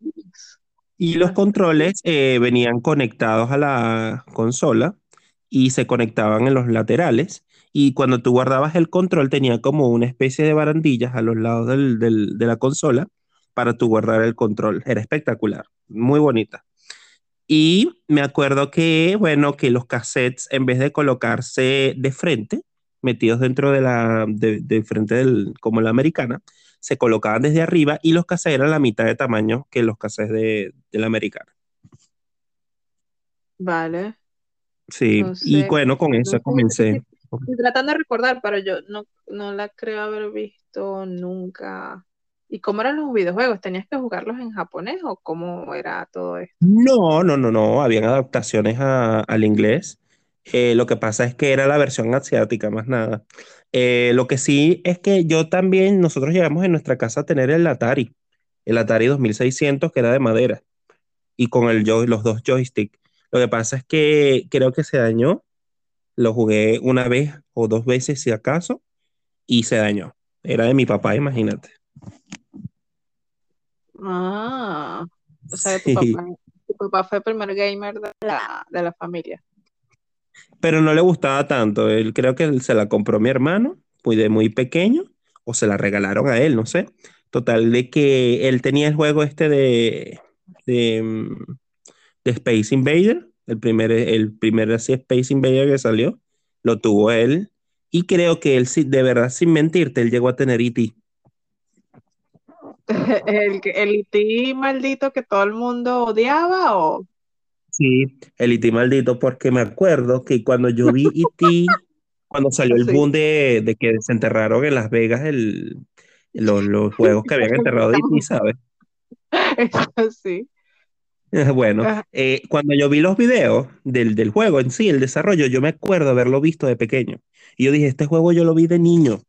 Y los controles eh, venían conectados a la consola y se conectaban en los laterales. Y cuando tú guardabas el control tenía como una especie de barandillas a los lados del- del- de la consola para tú guardar el control. Era espectacular, muy bonita. Y me acuerdo que, bueno, que los cassettes, en vez de colocarse de frente, metidos dentro de la, de, de frente del, como la americana, se colocaban desde arriba y los cassettes eran la mitad de tamaño que los cassettes de, de la americana. Vale, Sí, no y bueno, con eso comencé. estoy tratando de recordar, pero yo no, no la creo haber visto nunca. ¿Y cómo eran los videojuegos? ¿Tenías que jugarlos en japonés o cómo era todo esto? No, no, no, no, habían adaptaciones al inglés. Eh, lo que pasa es que era la versión asiática, más nada. Eh, lo que sí es que yo también, nosotros llegamos en nuestra casa a tener el Atari, el Atari 2600 que era de madera y con el los dos joysticks. Lo que pasa es que creo que se dañó, lo jugué una vez o dos veces si acaso y se dañó. Era de mi papá, imagínate. Ah, o sea, tu Sí, papá, tu papá fue el primer gamer de la, de la familia. pero no le gustaba tanto. Él creo que él se la compró mi hermano, muy de muy pequeño, o se la regalaron a él, no sé. Total, de que él tenía el juego este de, de, mm, de Space Invader, el primer, el primer así Space Invader que salió, lo tuvo él. Y creo que él, sí, de verdad, sin mentirte, él llegó a tener E E.T. El, el IT maldito que todo el mundo odiaba o Sí, el E.T. maldito, porque me acuerdo que cuando yo vi E.T., cuando salió el sí. boom de, de que desenterraron en Las Vegas el, los, los juegos que habían enterrado de E.T., ¿sabes? Eso sí. Bueno, Ajá. eh, cuando yo vi los videos del, del juego en sí, el desarrollo, yo me acuerdo haberlo visto de pequeño. Y yo dije, este juego yo lo vi de niño,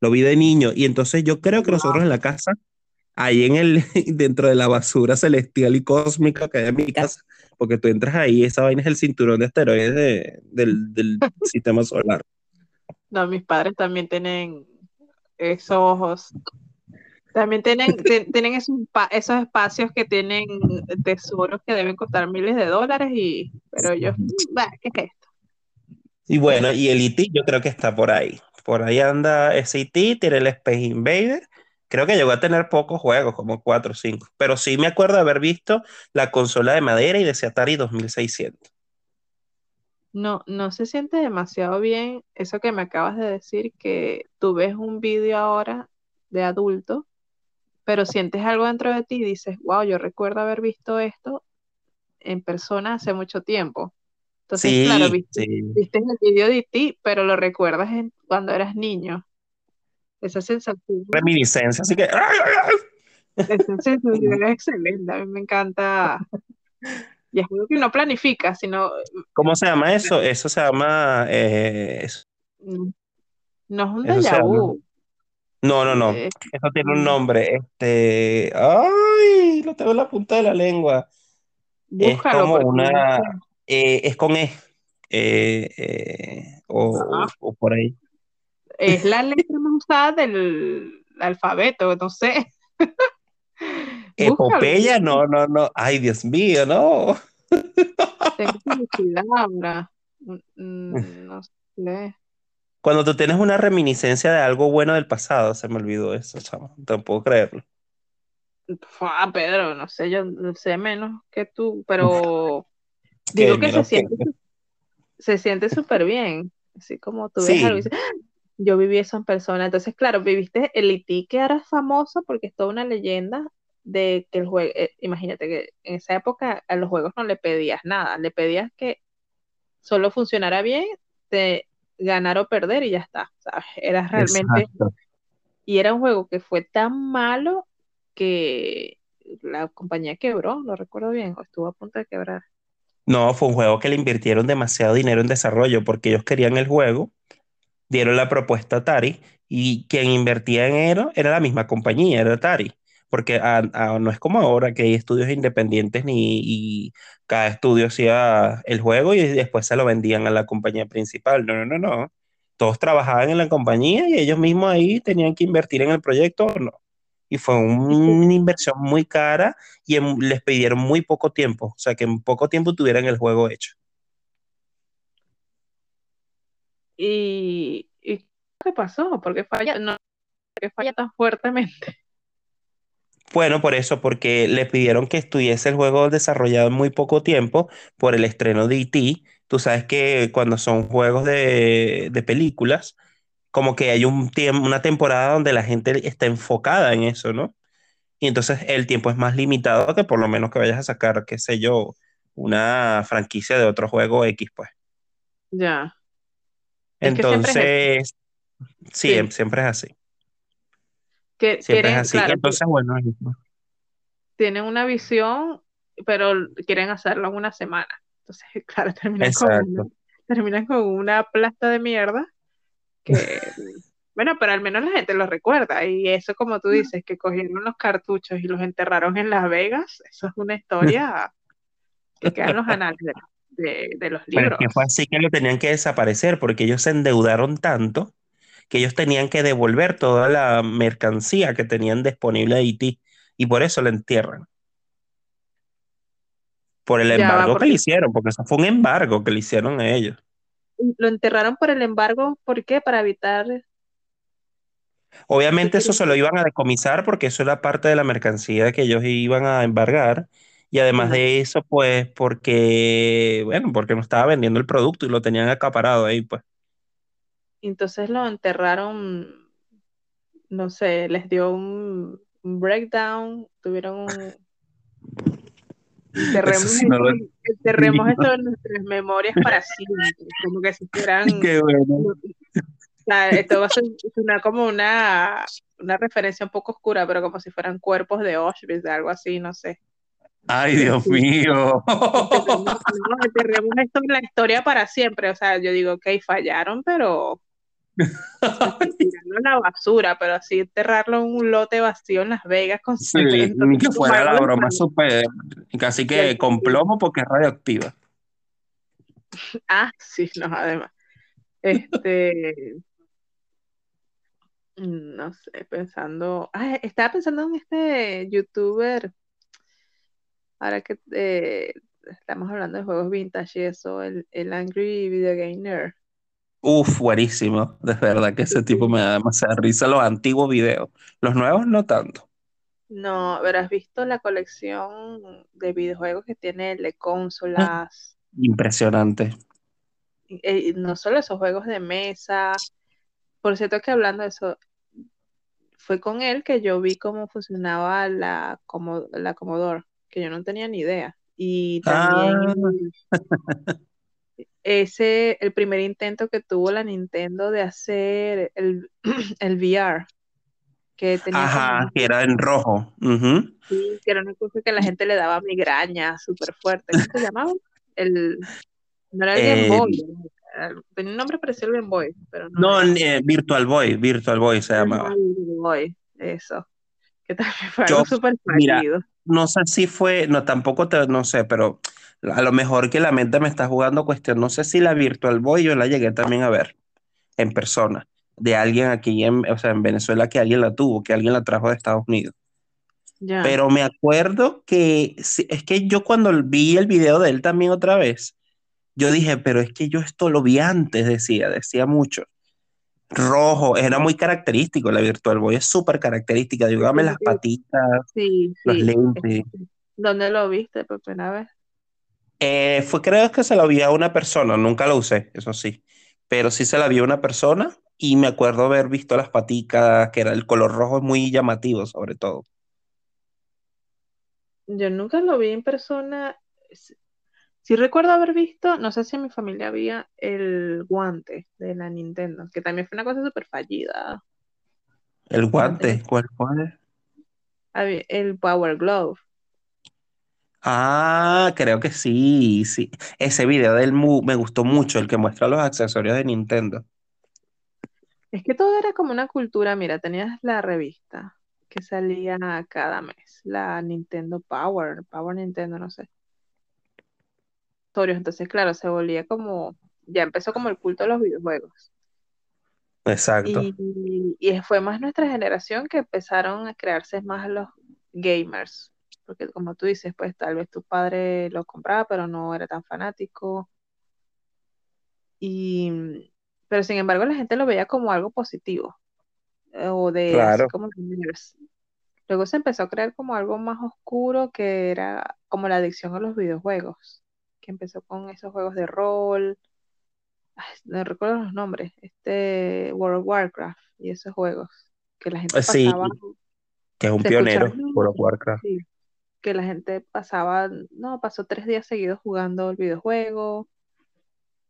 lo vi de niño. Y entonces yo creo que nosotros en la casa, ahí en el, dentro de la basura celestial y cósmica que hay en mi casa, porque tú entras ahí, esa vaina es el cinturón de asteroides de- del, del sistema solar. No, mis padres también tienen esos ojos. También tienen, tienen esos, esos espacios que tienen tesoros que deben costar miles de dólares y, pero yo, mm, bah, ¿qué es esto? Y bueno, y el E.T. yo creo que está por ahí. Por ahí anda E.T., tiene el Space Invader. Creo que llegó a tener pocos juegos, como cuatro o cinco. Pero sí me acuerdo haber visto la consola de madera y de ese Atari 2600. No, no se siente demasiado bien eso que me acabas de decir, que tú ves un vídeo ahora de adulto, pero sientes algo dentro de ti y dices, wow, yo recuerdo haber visto esto en persona hace mucho tiempo. Entonces, claro, viste, sí. viste el video de ti, pero lo recuerdas en- cuando eras niño. Esa sensación, Reminiscencia, así que. esa sensación es excelente. A mí me encanta. Y es algo que no planifica, sino ¿Cómo se llama eso? Eso se llama. eh, eso, no es un déjà vu. No, no, no. eh, Eso tiene un nombre. Este. ¡Ay! Lo tengo en la punta de la lengua. Es búscalo como porque no una. Eh, es con E. eh, eh, o, o por ahí. es la letra más usada del alfabeto, no sé. Epopeya, no, no, no. Ay, Dios mío, no. tengo curiosidad ahora. Mm, No sé. Cuando tú tienes una reminiscencia de algo bueno del pasado, se me olvidó eso, chamo. No puedo creerlo. Ah, Pedro, no sé, yo sé menos que tú, pero digo Que que se que. siente, se siente súper bien. Así como tú ves algo y Sí, dices, "Ah, yo viví eso en persona. Entonces, claro, viviste el IT que era famoso porque es toda una leyenda de que el juego, imagínate que en esa época a los juegos no le pedías nada, le pedías que solo funcionara bien, de ganar o perder y ya está, ¿sabes? Era realmente, exacto. y era un juego que fue tan malo que la compañía quebró, lo recuerdo bien, o estuvo a punto de quebrar. No, fue un juego que le invirtieron demasiado dinero en desarrollo porque ellos querían el juego, dieron la propuesta a Atari y quien invertía en él era la misma compañía, era Atari. Porque no es como ahora que hay estudios independientes ni y cada estudio hacía el juego y después se lo vendían a la compañía principal. No, no, no, no. Todos trabajaban en la compañía y ellos mismos ahí tenían que invertir en el proyecto o no. Y fue una inversión muy cara y en- les pidieron muy poco tiempo. O sea, que en poco tiempo tuvieran el juego hecho. y, y ¿qué pasó? ¿Por qué falla, no, falla tan fuertemente? Bueno, por eso, porque le pidieron que estuviese el juego desarrollado en muy poco tiempo por el estreno de E.T. Tú sabes que cuando son juegos de, de películas, como que hay un una temporada donde la gente está enfocada en eso, ¿no? Y entonces el tiempo es más limitado que por lo menos que vayas a sacar, qué sé yo, una franquicia de otro juego X, pues. Ya, es que siempre es. Entonces, sí, em- Sí. siempre es así. Que Siempre es quieren, así. claro, Entonces, bueno, tienen una visión, pero quieren hacerlo en una semana. Entonces, claro, terminan con terminan con una plasta de mierda que, bueno, pero al menos la gente lo recuerda. Y eso, como tú dices, que cogieron los cartuchos y los enterraron en Las Vegas, eso es una historia que queda en los anales de, de- de los Pero es que fue libros. así que lo tenían que desaparecer porque ellos se endeudaron tanto que ellos tenían que devolver toda la mercancía que tenían disponible de Haití y por eso lo entierran. Por el Ya embargo que le hicieron, porque eso fue un embargo que le hicieron a ellos. Lo enterraron por el embargo, ¿por qué? Para evitar, ¿qué Obviamente eso se lo iban a decomisar porque eso era parte de la mercancía que ellos iban a embargar. Y además Ajá. de eso, pues porque, bueno, porque no estaba vendiendo el producto y lo tenían acaparado ahí, pues. Entonces lo enterraron, no sé, les dio un, breakdown, tuvieron un, enterremos sí no enterremos eso en nuestras memorias para siempre, como que si fueran, Qué bueno. o sea, esto va a ser- sonar como una, una referencia un poco oscura, pero como si fueran cuerpos de Auschwitz, algo así, no sé. Ay, Dios sí, mío. enterremos, no, enterremos esto en la historia para siempre, o sea, yo digo, ok, fallaron, pero a la basura, pero así enterrarlo en un lote vacío en Las Vegas con Sí, ni que fuera la broma súper, casi que con plomo porque es radioactiva. Ah, sí, no, además. Este, no sé, pensando, ah, estaba pensando en este youtuber, ahora que eh, estamos hablando de juegos vintage y eso, el, el Angry Video Gamer. Uf, buenísimo. De verdad que ese tipo me da demasiada risa los antiguos videos. Los nuevos no tanto. No, habrás visto la colección de videojuegos que tiene el de consolas, Impresionante. eh, no solo esos juegos de mesa. Por cierto que hablando de eso, fue con él que yo vi cómo funcionaba la, Como- la Commodore, que yo no tenía ni idea. Y también Ah, ese, el primer intento que tuvo la Nintendo de hacer el, el VR, que tenía ajá, que era en rojo. Ujú. sí, que era una cosa que la gente le daba migraña súper fuerte. ¿Cómo se llamaba? El, no era el Game Eh, Boy, tenía un nombre parecido al Game Boy, pero no no, eh, Virtual Boy, Virtual Boy se Ajá, llamaba. Boy, eso, que también fue Yo, algo súper mira. No sé si fue, no, tampoco te, no sé, pero a lo mejor que la mente me está jugando cuestión. No sé si la Virtual Boy yo la llegué también a ver en persona, de alguien aquí en, o sea, en Venezuela que alguien la tuvo, que alguien la trajo de Estados Unidos. Ya. Pero me acuerdo que es que yo cuando vi el video de él también otra vez, yo dije, pero es que yo esto lo vi antes, decía, decía mucho. Rojo, era muy característico, la Virtual Boy es súper característica, dígame las patitas, Sí, los sí. lentes. ¿Dónde lo viste por primera vez? Eh, fue creo que se lo vi a una persona, nunca lo usé, eso sí, pero sí se la vi a una persona y me acuerdo haber visto las paticas, que era el color rojo muy llamativo sobre todo. Yo nunca lo vi en persona. Sí recuerdo haber visto, no sé si en mi familia había el guante de la Nintendo, que también fue una cosa súper fallida. El guante, ¿cuál fue? había- el Power Glove. Ah, creo que sí, sí. Ese video del mu me gustó mucho, el que muestra los accesorios de Nintendo. Es que todo era como una cultura, mira, tenías la revista que salía cada mes, la Nintendo Power, Power Nintendo, no sé. Entonces, claro, se volvía como, ya empezó como el culto de los videojuegos. Exacto. Y, y fue más nuestra generación que empezaron a crearse más los gamers. Porque como tú dices, pues tal vez tu padre lo compraba, pero no era tan fanático. Y, pero sin embargo, la gente lo veía como algo positivo. eh, O de Claro, como gamers. Luego se empezó a crear como algo más oscuro que era como la adicción a los videojuegos. Que empezó con esos juegos de rol. Ay, no recuerdo los nombres. Este World of Warcraft y esos juegos. Que la gente sí, pasaba. que es un escuchaba, pionero, World of Warcraft. sí, que la gente pasaba, no, pasó tres días seguidos jugando el videojuego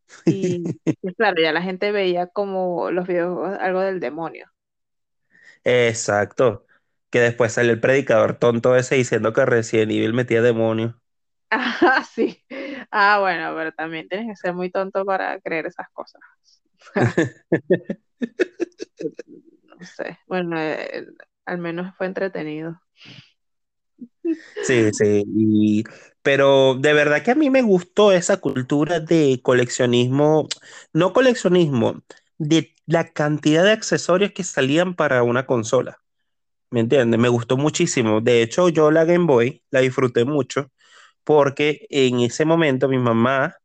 y claro, ya la gente veía como los videojuegos algo del demonio. Exacto. Que después salió el predicador tonto ese diciendo que Resident Evil metía demonios. Ah, sí. Ah, bueno, pero también tienes que ser muy tonto para creer esas cosas. No sé. Bueno, eh, al menos fue entretenido. Sí, sí. y- pero de verdad que a mí me gustó esa cultura de coleccionismo, no coleccionismo, de la cantidad de accesorios que salían para una consola. ¿Me entiendes? Me gustó muchísimo. De hecho, yo la Game Boy la disfruté mucho porque en ese momento mi mamá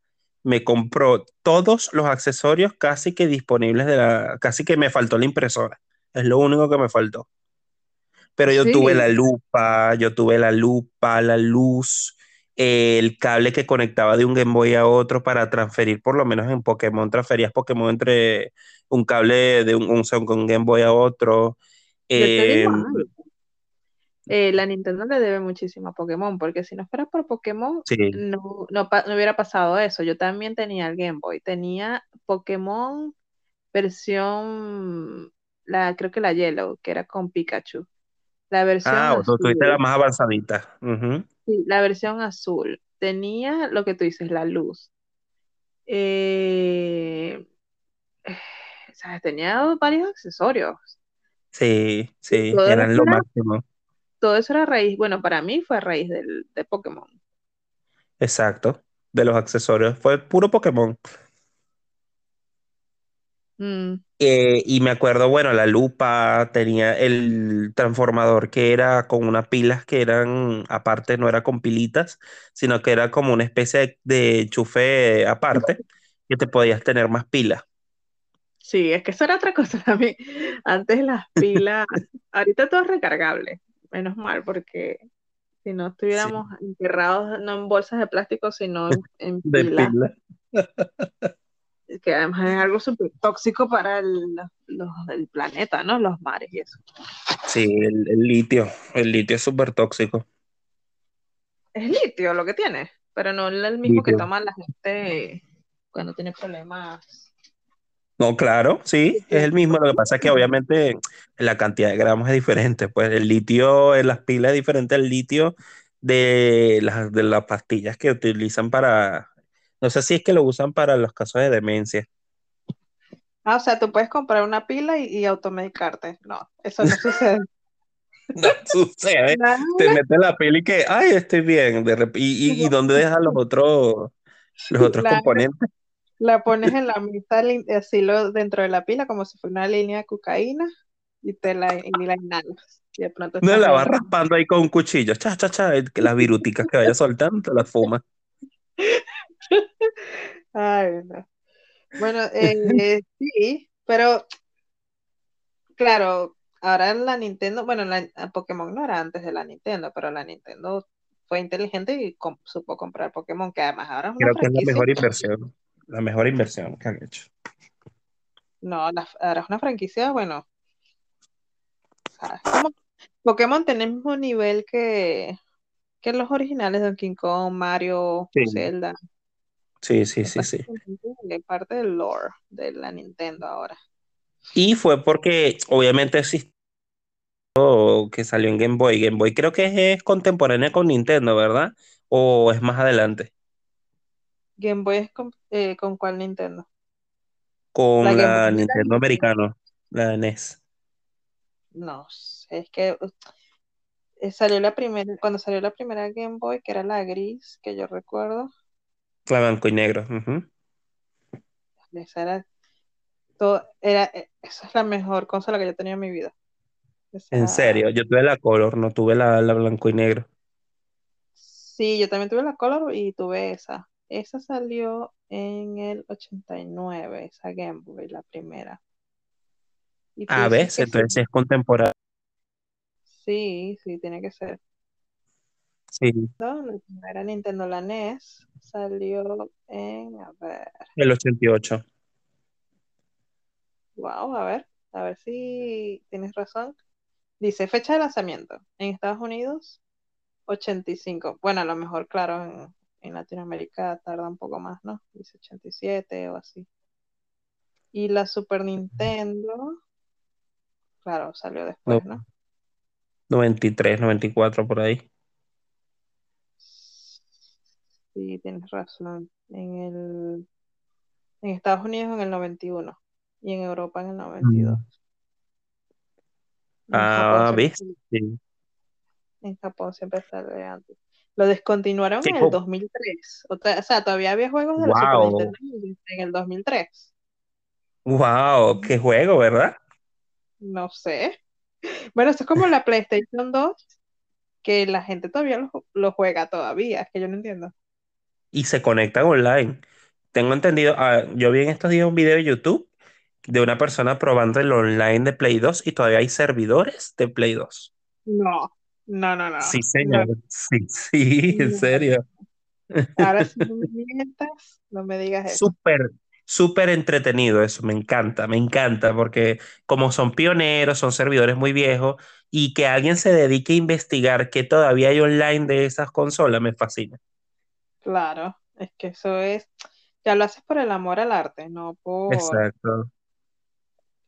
me compró todos los accesorios casi que disponibles de la, casi que me faltó la impresora. Es lo único que me faltó. Pero yo tuve la lupa, yo tuve la lupa, la luz, el cable que conectaba de un Game Boy a otro para transferir, por lo menos en Pokémon, transferías Pokémon entre un cable de un, un, un Game Boy a otro. Eh. Eh, la Nintendo le debe muchísimo a Pokémon, porque si no fuera por Pokémon, sí. no, no, no hubiera pasado eso. Yo también tenía el Game Boy. Tenía Pokémon versión, la, creo que la Yellow, que era con Pikachu. La versión Ah, tú tuviste la azul. más avanzadita. Ujú. Sí, la versión azul. Tenía lo que tú dices, la luz. Eh, ¿sabes? Tenía varios accesorios. Sí, sí, eran lo máximo. Todo eso era raíz, bueno, para mí fue raíz del, de Pokémon. Exacto. De los accesorios. Fue puro Pokémon. Mm, Eh, y me acuerdo, bueno, la lupa tenía el transformador que era con unas pilas que eran, aparte, no era con pilitas, sino que era como una especie de, de enchufe aparte, que te podías tener más pilas. sí, es que eso era otra cosa también. Antes las pilas, ahorita todo es recargable, menos mal, porque si no Sí, estuviéramos enterrados no en bolsas de plástico, sino en, en de pilas. que además es algo súper tóxico para el, los- el planeta, ¿no? Los mares y eso. Sí, el, el litio. El litio es súper tóxico. Es litio lo que tiene, pero no el mismo que toma la gente cuando tiene problemas. No, claro, sí, es el mismo. Lo que pasa es que obviamente la cantidad de gramos es diferente. Pues el litio en las pilas es diferente al litio de las, de las pastillas que utilizan para, no sé si es que lo usan para los casos de demencia. Ah, o sea, tú puedes comprar una pila y, y automedicarte. No, eso no sucede. No sucede. Te metes la pila y que, ay, estoy bien. De y, y, y dónde dejas los otros, los otros componentes? La pones en la mitad, así lo, dentro de la pila, como si fuera una línea de cocaína, y te la, y la inhalas. Y de pronto No la vas raspando ahí con un cuchillo. Cha, cha, cha. que Las viruticas que vaya soltando, te las fumas. Ay, no. Bueno, eh, sí, pero claro, ahora la Nintendo, bueno, la, Pokémon no era antes de la Nintendo, pero la Nintendo fue inteligente y com- supo comprar Pokémon, que además ahora es una Creo que es la mejor inversión. La mejor inversión que han hecho. No, la- ahora es una franquicia, bueno, ¿sabes? Como Pokémon tiene el mismo nivel que, que los originales de Donkey Kong, Mario, Sí, Zelda. sí, sí, Es sí, sí. básicamente parte del lore de la Nintendo ahora. Y fue porque obviamente existió que salió en Game Boy. Game Boy creo que es, es contemporánea con Nintendo, ¿verdad? O es más adelante. Game Boy es con, eh, ¿con cuál Nintendo? Con la Nintendo americano, la NES. No sé, es que eh, salió la primera, cuando salió la primera Game Boy, que era la gris, que yo recuerdo, La blanco y negro. ujú. esa era todo, era, eh, esa es la mejor consola que yo he tenido en mi vida. En serio, yo tuve la color, no tuve la, la blanco y negro. sí, yo también tuve la Color y tuve esa. Esa salió en el 89, esa Game Boy, la primera. Y A dices veces, entonces sí es contemporáneo. sí, sí, tiene que ser. Sí, No, la primera Nintendo, la NES, salió en, a ver, el 88. wow, a ver, a ver si tienes razón. Dice fecha de lanzamiento en Estados Unidos, 85. Bueno, a lo mejor, claro, en, en Latinoamérica tarda un poco más, ¿no? Dice 87 o así. Y la Super Nintendo, Claro, salió después, ¿no? 93, 94 por ahí. Sí, tienes razón. En el en Estados Unidos en el 91 y en Europa en el 92. Mm. Ah, ¿ves? Sí. en Japón siempre sale antes. Lo descontinuaron en el como- 2003. O, o sea, todavía había juegos de Wow, Nintendo en el 2003. wow, qué juego, ¿verdad? No sé. Bueno, esto es como la PlayStation 2, que la gente todavía lo, lo juega todavía, es que yo no entiendo. Y se conectan online. Tengo entendido, ah, yo vi en estos días un video de YouTube de una persona probando el online de Play 2 y todavía hay servidores de Play 2. No, no, no, no. Sí, No, señor. Sí, sí, en serio. Ahora sí no me mientas, no me digas eso. Súper, súper entretenido eso, me encanta, me encanta, porque como son pioneros, son servidores muy viejos, y que alguien se dedique a investigar que todavía hay online de esas consolas, me fascina. Claro, es que eso es, ya lo haces por el amor al arte, no por, Exacto.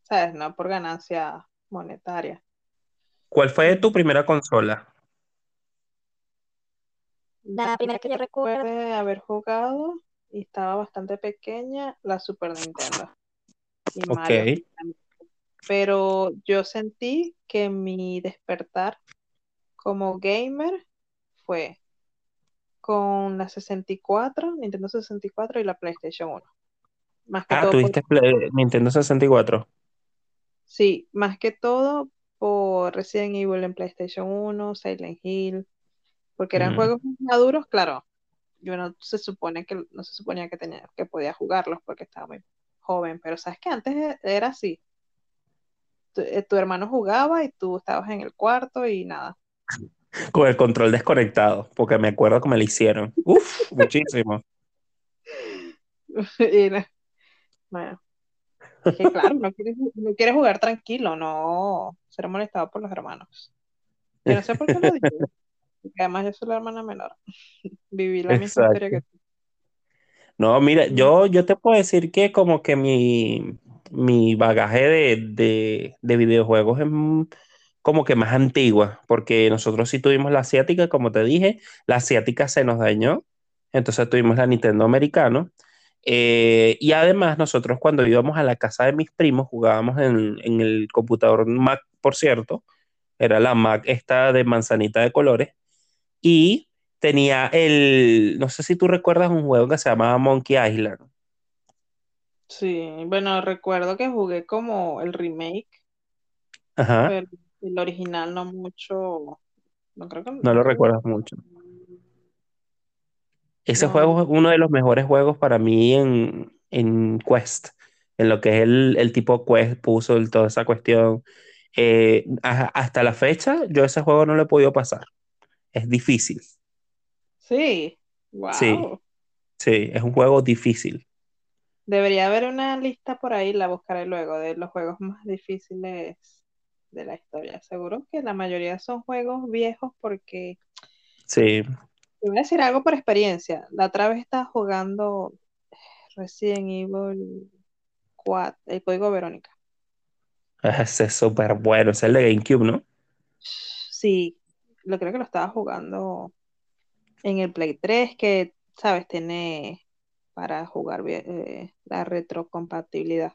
¿sabes? No por ganancia monetaria. ¿Cuál fue tu primera consola? La primera que yo recuerdo de haber jugado y estaba bastante pequeña, la Super Nintendo y Ok. Mario. Pero yo sentí que mi despertar como gamer fue con la 64, Nintendo 64 y la PlayStation 1. Más que Ah, todo por, tuviste Play- Nintendo 64. sí, más que todo por Resident Evil en PlayStation 1, Silent Hill, porque eran Mm. juegos maduros, claro. Yo no se supone que no se suponía que tenía que podía jugarlos porque estaba muy joven, pero sabes que antes e- era así. Tu, eh, tu hermano jugaba y tú estabas en el cuarto y nada. Con el control desconectado, porque me acuerdo que me lo hicieron. Uf, muchísimo. Y bueno, que claro, no quieres, no quieres jugar tranquilo, no ser molestado por los hermanos. Yo no sé por qué lo digo, porque además yo soy la hermana menor. Viví la misma historia que tú. No, mira, Mm, yo, yo te puedo decir que como que mi, mi bagaje de, de, de videojuegos es como que más antigua, porque nosotros sí tuvimos la asiática, como te dije, la asiática se nos dañó, entonces tuvimos la Nintendo americano, eh, y además nosotros cuando íbamos a la casa de mis primos jugábamos en, en el computador Mac, por cierto, era la Mac esta de manzanita de colores, y tenía el, no sé si tú recuerdas un juego que se llamaba Monkey Island. Sí, bueno, recuerdo que jugué como el remake, Ajá, pero el original no mucho, no creo que, no lo recuerdas mucho. Ese no, juego es uno de los mejores juegos para mí en, en Quest, en lo que es el, el tipo Quest, puso toda esa cuestión. Eh, a- hasta la fecha, yo ese juego no lo he podido pasar. Es difícil. sí, Sí, wow. sí, es un juego difícil. Debería haber una lista por ahí, la buscaré luego, de los juegos más difíciles de la historia. Seguro que la mayoría son juegos viejos porque, Sí, te voy a decir algo por experiencia. La otra vez estaba jugando Resident Evil 4, el código Verónica. ese es súper bueno. Es el de GameCube, ¿no? Sí, lo creo que lo estaba jugando en el Play 3, que, sabes, tiene para jugar eh, la retrocompatibilidad.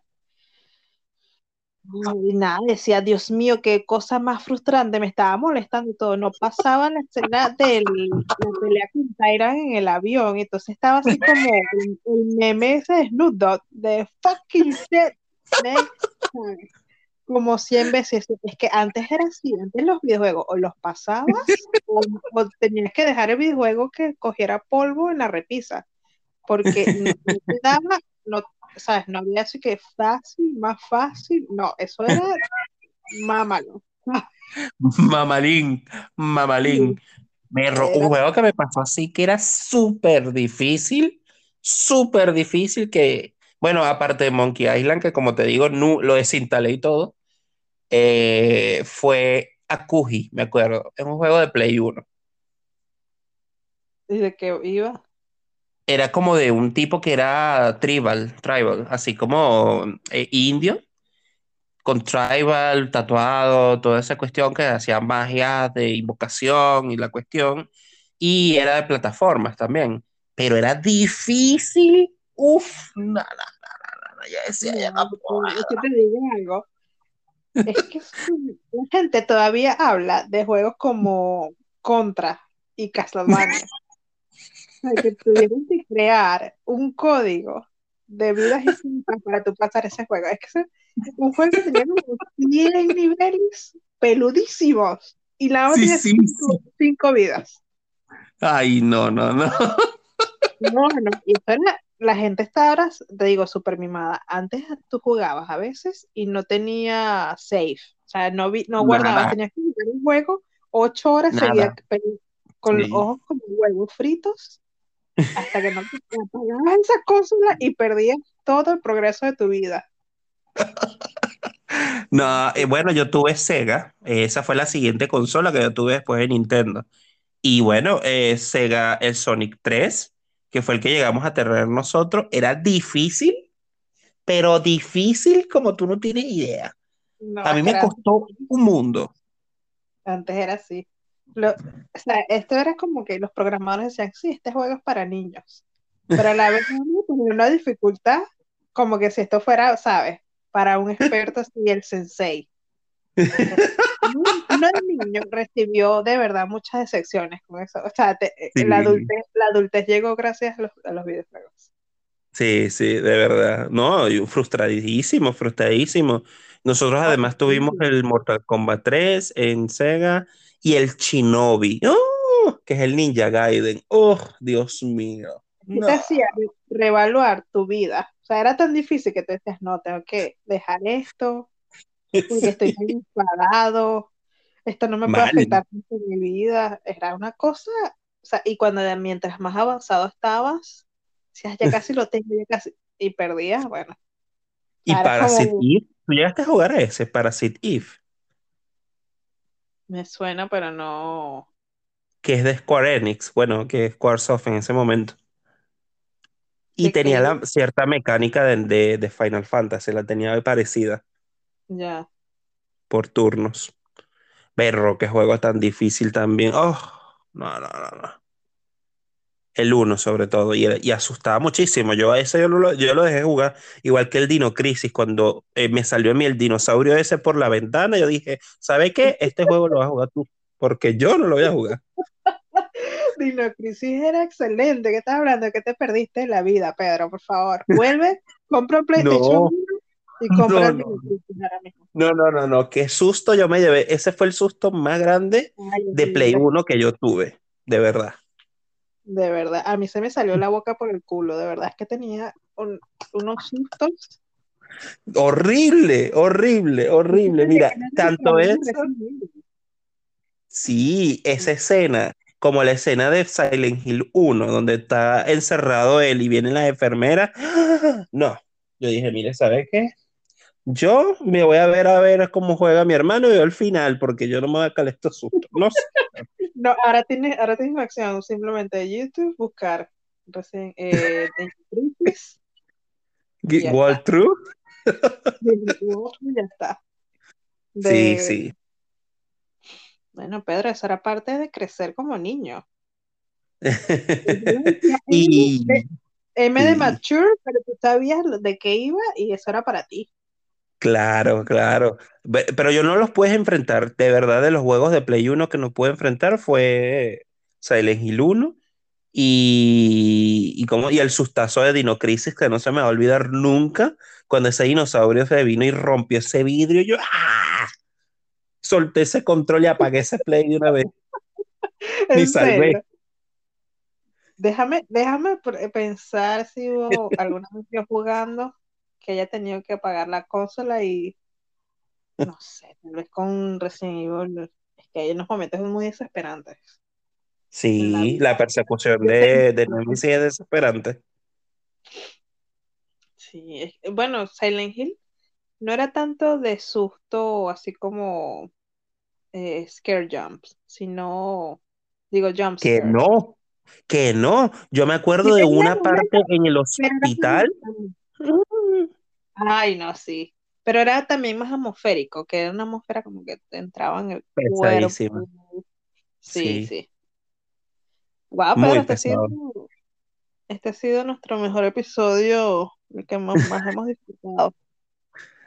Y nada, decía, Dios mío, qué cosa más frustrante, me estaba molestando y todo. No pasaba la escena de la pelea con Tyra en el avión, entonces estaba así como el, el meme ese de Snoop Dogg, de fucking shit. Como 100 veces. Es que antes era así, antes los videojuegos o los pasabas o, tenías que dejar el videojuego que cogiera polvo en la repisa, porque no te daba, no, ¿sabes? No había así que fácil, más fácil, no, eso era mámalo. Mamalín, mamalín. Me ro- un juego que me pasó así que era súper difícil, súper difícil que, bueno, aparte de Monkey Island, que como te digo, no, lo desinstalé y todo, eh, fue Akuji, me acuerdo. Es un juego de Play 1. ¿y de qué iba? Era como de un tipo que era tribal, tribal, así como eh, indio, con tribal, tatuado, toda esa cuestión que hacía magia de invocación y la cuestión. Y era de plataformas también. Pero era difícil. Uf, nada, nada, nada. Ya decía, ya no que te digo algo. Es que la gente todavía habla de juegos como Contra y Castlevania. Que tuvieron que crear un código de vidas y cintas para tú pasar ese juego. Es que es un juego que tenía como 100 niveles peludísimos y la otra tiene cinco, vidas. Ay, no, no, no. No, no, y la gente está ahora, te digo, súper mimada. Antes tú jugabas a veces y no tenía save, o sea, no, vi, no guardabas, tenías que jugar un juego ocho horas seguidas con los ojos como huevos fritos hasta que no te apagabas esa consola y perdías todo el progreso de tu vida. No, eh, bueno, yo tuve Sega, esa fue la siguiente consola que yo tuve después de Nintendo. Y bueno, eh, Sega, el Sonic 3, que fue el que llegamos a tener nosotros, era difícil, pero difícil como tú no tienes idea. a mí me costó un mundo. Antes era así. Lo, o sea, esto era como que los programadores decían, sí, este juego es para niños. Pero a la vez tenía una dificultad, como que si esto fuera, ¿sabes? Para un experto así, el sensei. Uno de niño recibió de verdad muchas decepciones con eso. O sea, la, adultez, la adultez llegó gracias a los, a los videojuegos. Sí, sí, de verdad. No, frustradísimo, frustradísimo. Nosotros además tuvimos el Mortal Kombat 3 en Sega y el Shinobi, ¡Oh! que es el Ninja Gaiden. ¡Oh, Dios mío! ¿Qué te hacía reevaluar tu vida? O sea, era tan difícil que te decías, no, tengo que dejar esto, porque estoy muy enfadado, esto no me puede afectar en mi vida. Era una cosa, o sea, y cuando mientras más avanzado estabas, decías, ya casi lo tengo, ya casi, y perdías, bueno. ¿Y Parasite Eve? ¿Tú llegaste a jugar a ese, Parasite Eve? Me suena, pero no. Que es de Square Enix, bueno, que es Squaresoft en ese momento. Y tenía la, cierta mecánica de, de, Final Fantasy, la tenía parecida. Ya. Por turnos. Perro, qué juego tan difícil también. Oh, no, no, no, no el 1 sobre todo, y, asustaba muchísimo. Yo a ese yo lo, yo lo dejé jugar, igual que el Dino Crisis, cuando eh, me salió a mí el dinosaurio ese por la ventana, yo dije, ¿sabe qué? Este juego lo vas a jugar tú, porque yo no lo voy a jugar. Dino Crisis era excelente, ¿qué estás hablando? ¿Qué te perdiste la vida, Pedro? Por favor, vuelve, compra un PlayStation y compra no, no. No, no, no, qué susto yo me llevé. Ese fue el susto más grande de Play 1 que yo tuve, de verdad. De verdad, a mí se me salió la boca por el culo, de verdad es que tenía unos sustos. Horrible, horrible, horrible. Mira, tanto eso. Sí, esa escena, como la escena de Silent Hill 1, donde está encerrado él y vienen las enfermeras. No, yo dije, mire, ¿sabe qué? Yo me voy a ver a ver cómo juega mi hermano y veo el final, porque yo no me voy a calar estos sustos. No sé. No, ahora tienes, ahora tienes una acción, simplemente YouTube, buscar recién eh, Wall True. ya está. Sí, sí. Bueno, Pedro, eso era parte de crecer como niño. y... M de mature, pero tú sabías de qué iba y eso era para ti. Claro, claro. Pero yo no los puedes enfrentar. De verdad, de los juegos de Play 1 que no pude enfrentar fue Silent Hill 1 y, y, como, y el sustazo de Dino Crisis que no se me va a olvidar nunca cuando ese dinosaurio se vino y rompió ese vidrio. Yo ¡ah! solté ese control y apagué ese Play de una vez. Ni salvé. Déjame, déjame pensar si hubo alguna vez yo jugando que haya tenido que pagar la consola y no sé, tal vez con Resident Evil, es que hay unos momentos muy desesperantes. Sí, la, persecución de, de es desesperante. Sí, bueno, Silent Hill no era tanto de susto así como eh, scare jumps, sino, digo, jumps. Que no, que no. Yo me acuerdo de una parte en el hospital Ay, no, sí. Pero era también más atmosférico, que era una atmósfera como que te entraba en el Pesadísima. cuerpo. Sí, Sí, sí. Wow, Pedro, muy este ha sido, este ha sido nuestro mejor episodio, el que más, más hemos disfrutado.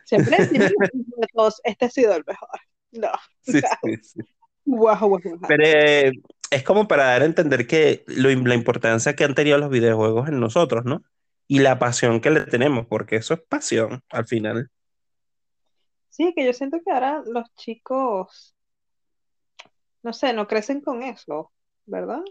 Siempre decimos de todos, este ha sido el mejor. No, Sí, sí, sí. guau, guau, guau. Pero eh, es como para dar a entender que lo, la importancia que han tenido los videojuegos en nosotros, ¿no? Y la pasión que le tenemos, porque eso es pasión al final. Sí, que yo siento que ahora los chicos, no sé, no crecen con eso, ¿verdad?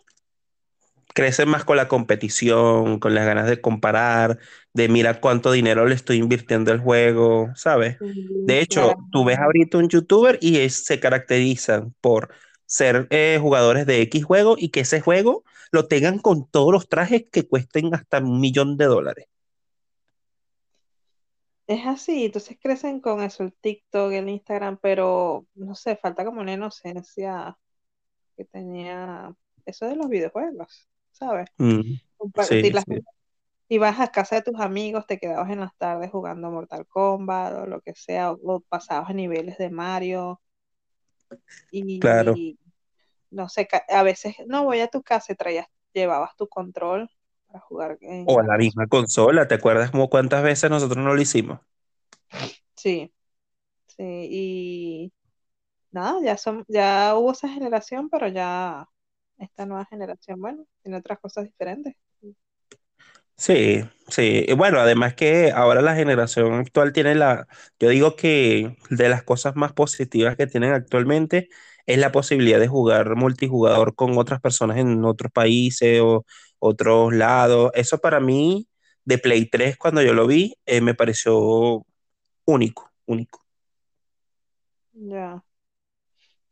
Crecen más con la competición, con las ganas de comparar, de mira cuánto dinero le estoy invirtiendo al juego, ¿sabes? Sí, De hecho, claro. tú ves ahorita un youtuber y es- se caracterizan por ser eh, jugadores de X juego y que ese juego lo tengan con todos los trajes que cuesten hasta un millón de dólares. Es así, entonces crecen con eso, el TikTok, el Instagram, pero no sé, falta como una inocencia que tenía eso de los videojuegos, ¿sabes? Mm, sí, Compartir las sí, Ibas a casa de tus amigos, te quedabas en las tardes jugando Mortal Kombat o lo que sea, o, o pasabas a niveles de Mario claro. y no sé, a veces no voy a tu casa y traías, llevabas tu control para jugar en O la la misma consola, ¿te acuerdas como cuántas veces nosotros no lo hicimos? Sí, sí, y nada, ya son, ya hubo esa generación, pero ya esta nueva generación, bueno, tiene otras cosas diferentes. Sí, sí. Bueno, además que ahora la generación actual tiene la, yo digo que de las cosas más positivas que tienen actualmente es la posibilidad de jugar multijugador con otras personas en otros países o otros lados. Eso para mí, de Play 3, cuando yo lo vi, eh, me pareció único, único. Ya.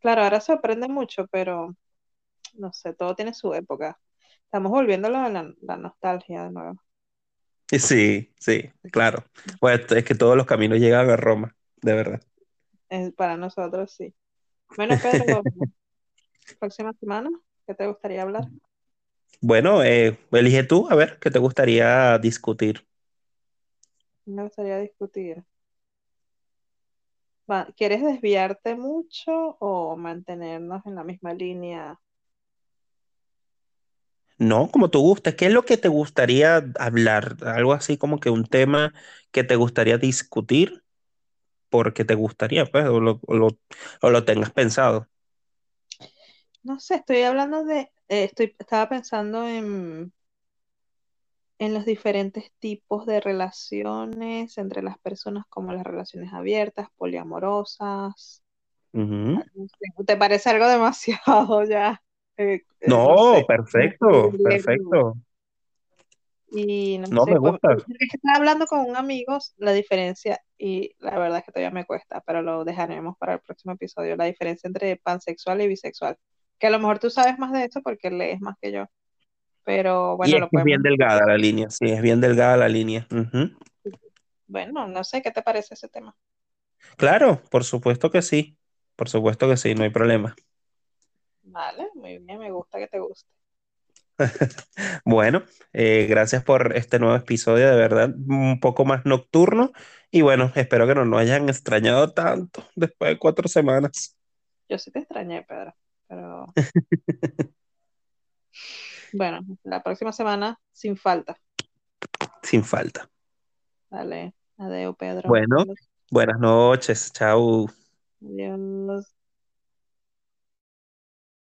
Claro, ahora se aprende mucho, pero no sé, todo tiene su época. Estamos volviendo a la, la- nostalgia de nuevo. Sí, sí, claro. Bueno, es que todos los caminos llegan a Roma, de verdad. Eh, para nosotros sí. Bueno, Pedro, próxima semana, ¿qué te gustaría hablar? Bueno, eh, elige tú, a ver, ¿qué te gustaría discutir? Me gustaría discutir. ¿Quieres desviarte mucho o mantenernos en la misma línea? No, como tú gustes. ¿Qué es lo que te gustaría hablar? Algo así como que un tema que te gustaría discutir porque te gustaría, pues, o lo, o lo, o lo tengas pensado. No sé, estoy hablando de, eh, estoy, estaba pensando en, en los diferentes tipos de relaciones entre las personas, como las relaciones abiertas, poliamorosas. Sé, ¿Te parece algo demasiado ya? eh, eh, no No, sé, perfecto, perfecto. Y no No, sé, me gusta. estaba hablando con un amigo la diferencia, y la verdad es que todavía me cuesta, pero lo dejaremos para el próximo episodio, la diferencia entre pansexual y bisexual. Que a lo mejor tú sabes más de eso porque lees más que yo, pero Y bueno, es lo es bien podemos delgada la línea, sí, es bien delgada la línea. Bueno, no sé qué te parece ese tema. Claro, por supuesto que sí. Por supuesto que sí, no hay problema. Vale, muy bien, me gusta que te guste. Bueno, eh, gracias por este nuevo episodio, de verdad, un poco más nocturno. Y bueno, espero que no nos hayan extrañado tanto después de cuatro semanas. Yo sí te extrañé, Pedro, pero bueno, la próxima semana sin falta. Sin falta. Dale, adeu, Pedro. Bueno, buenas noches, chao. Adiós.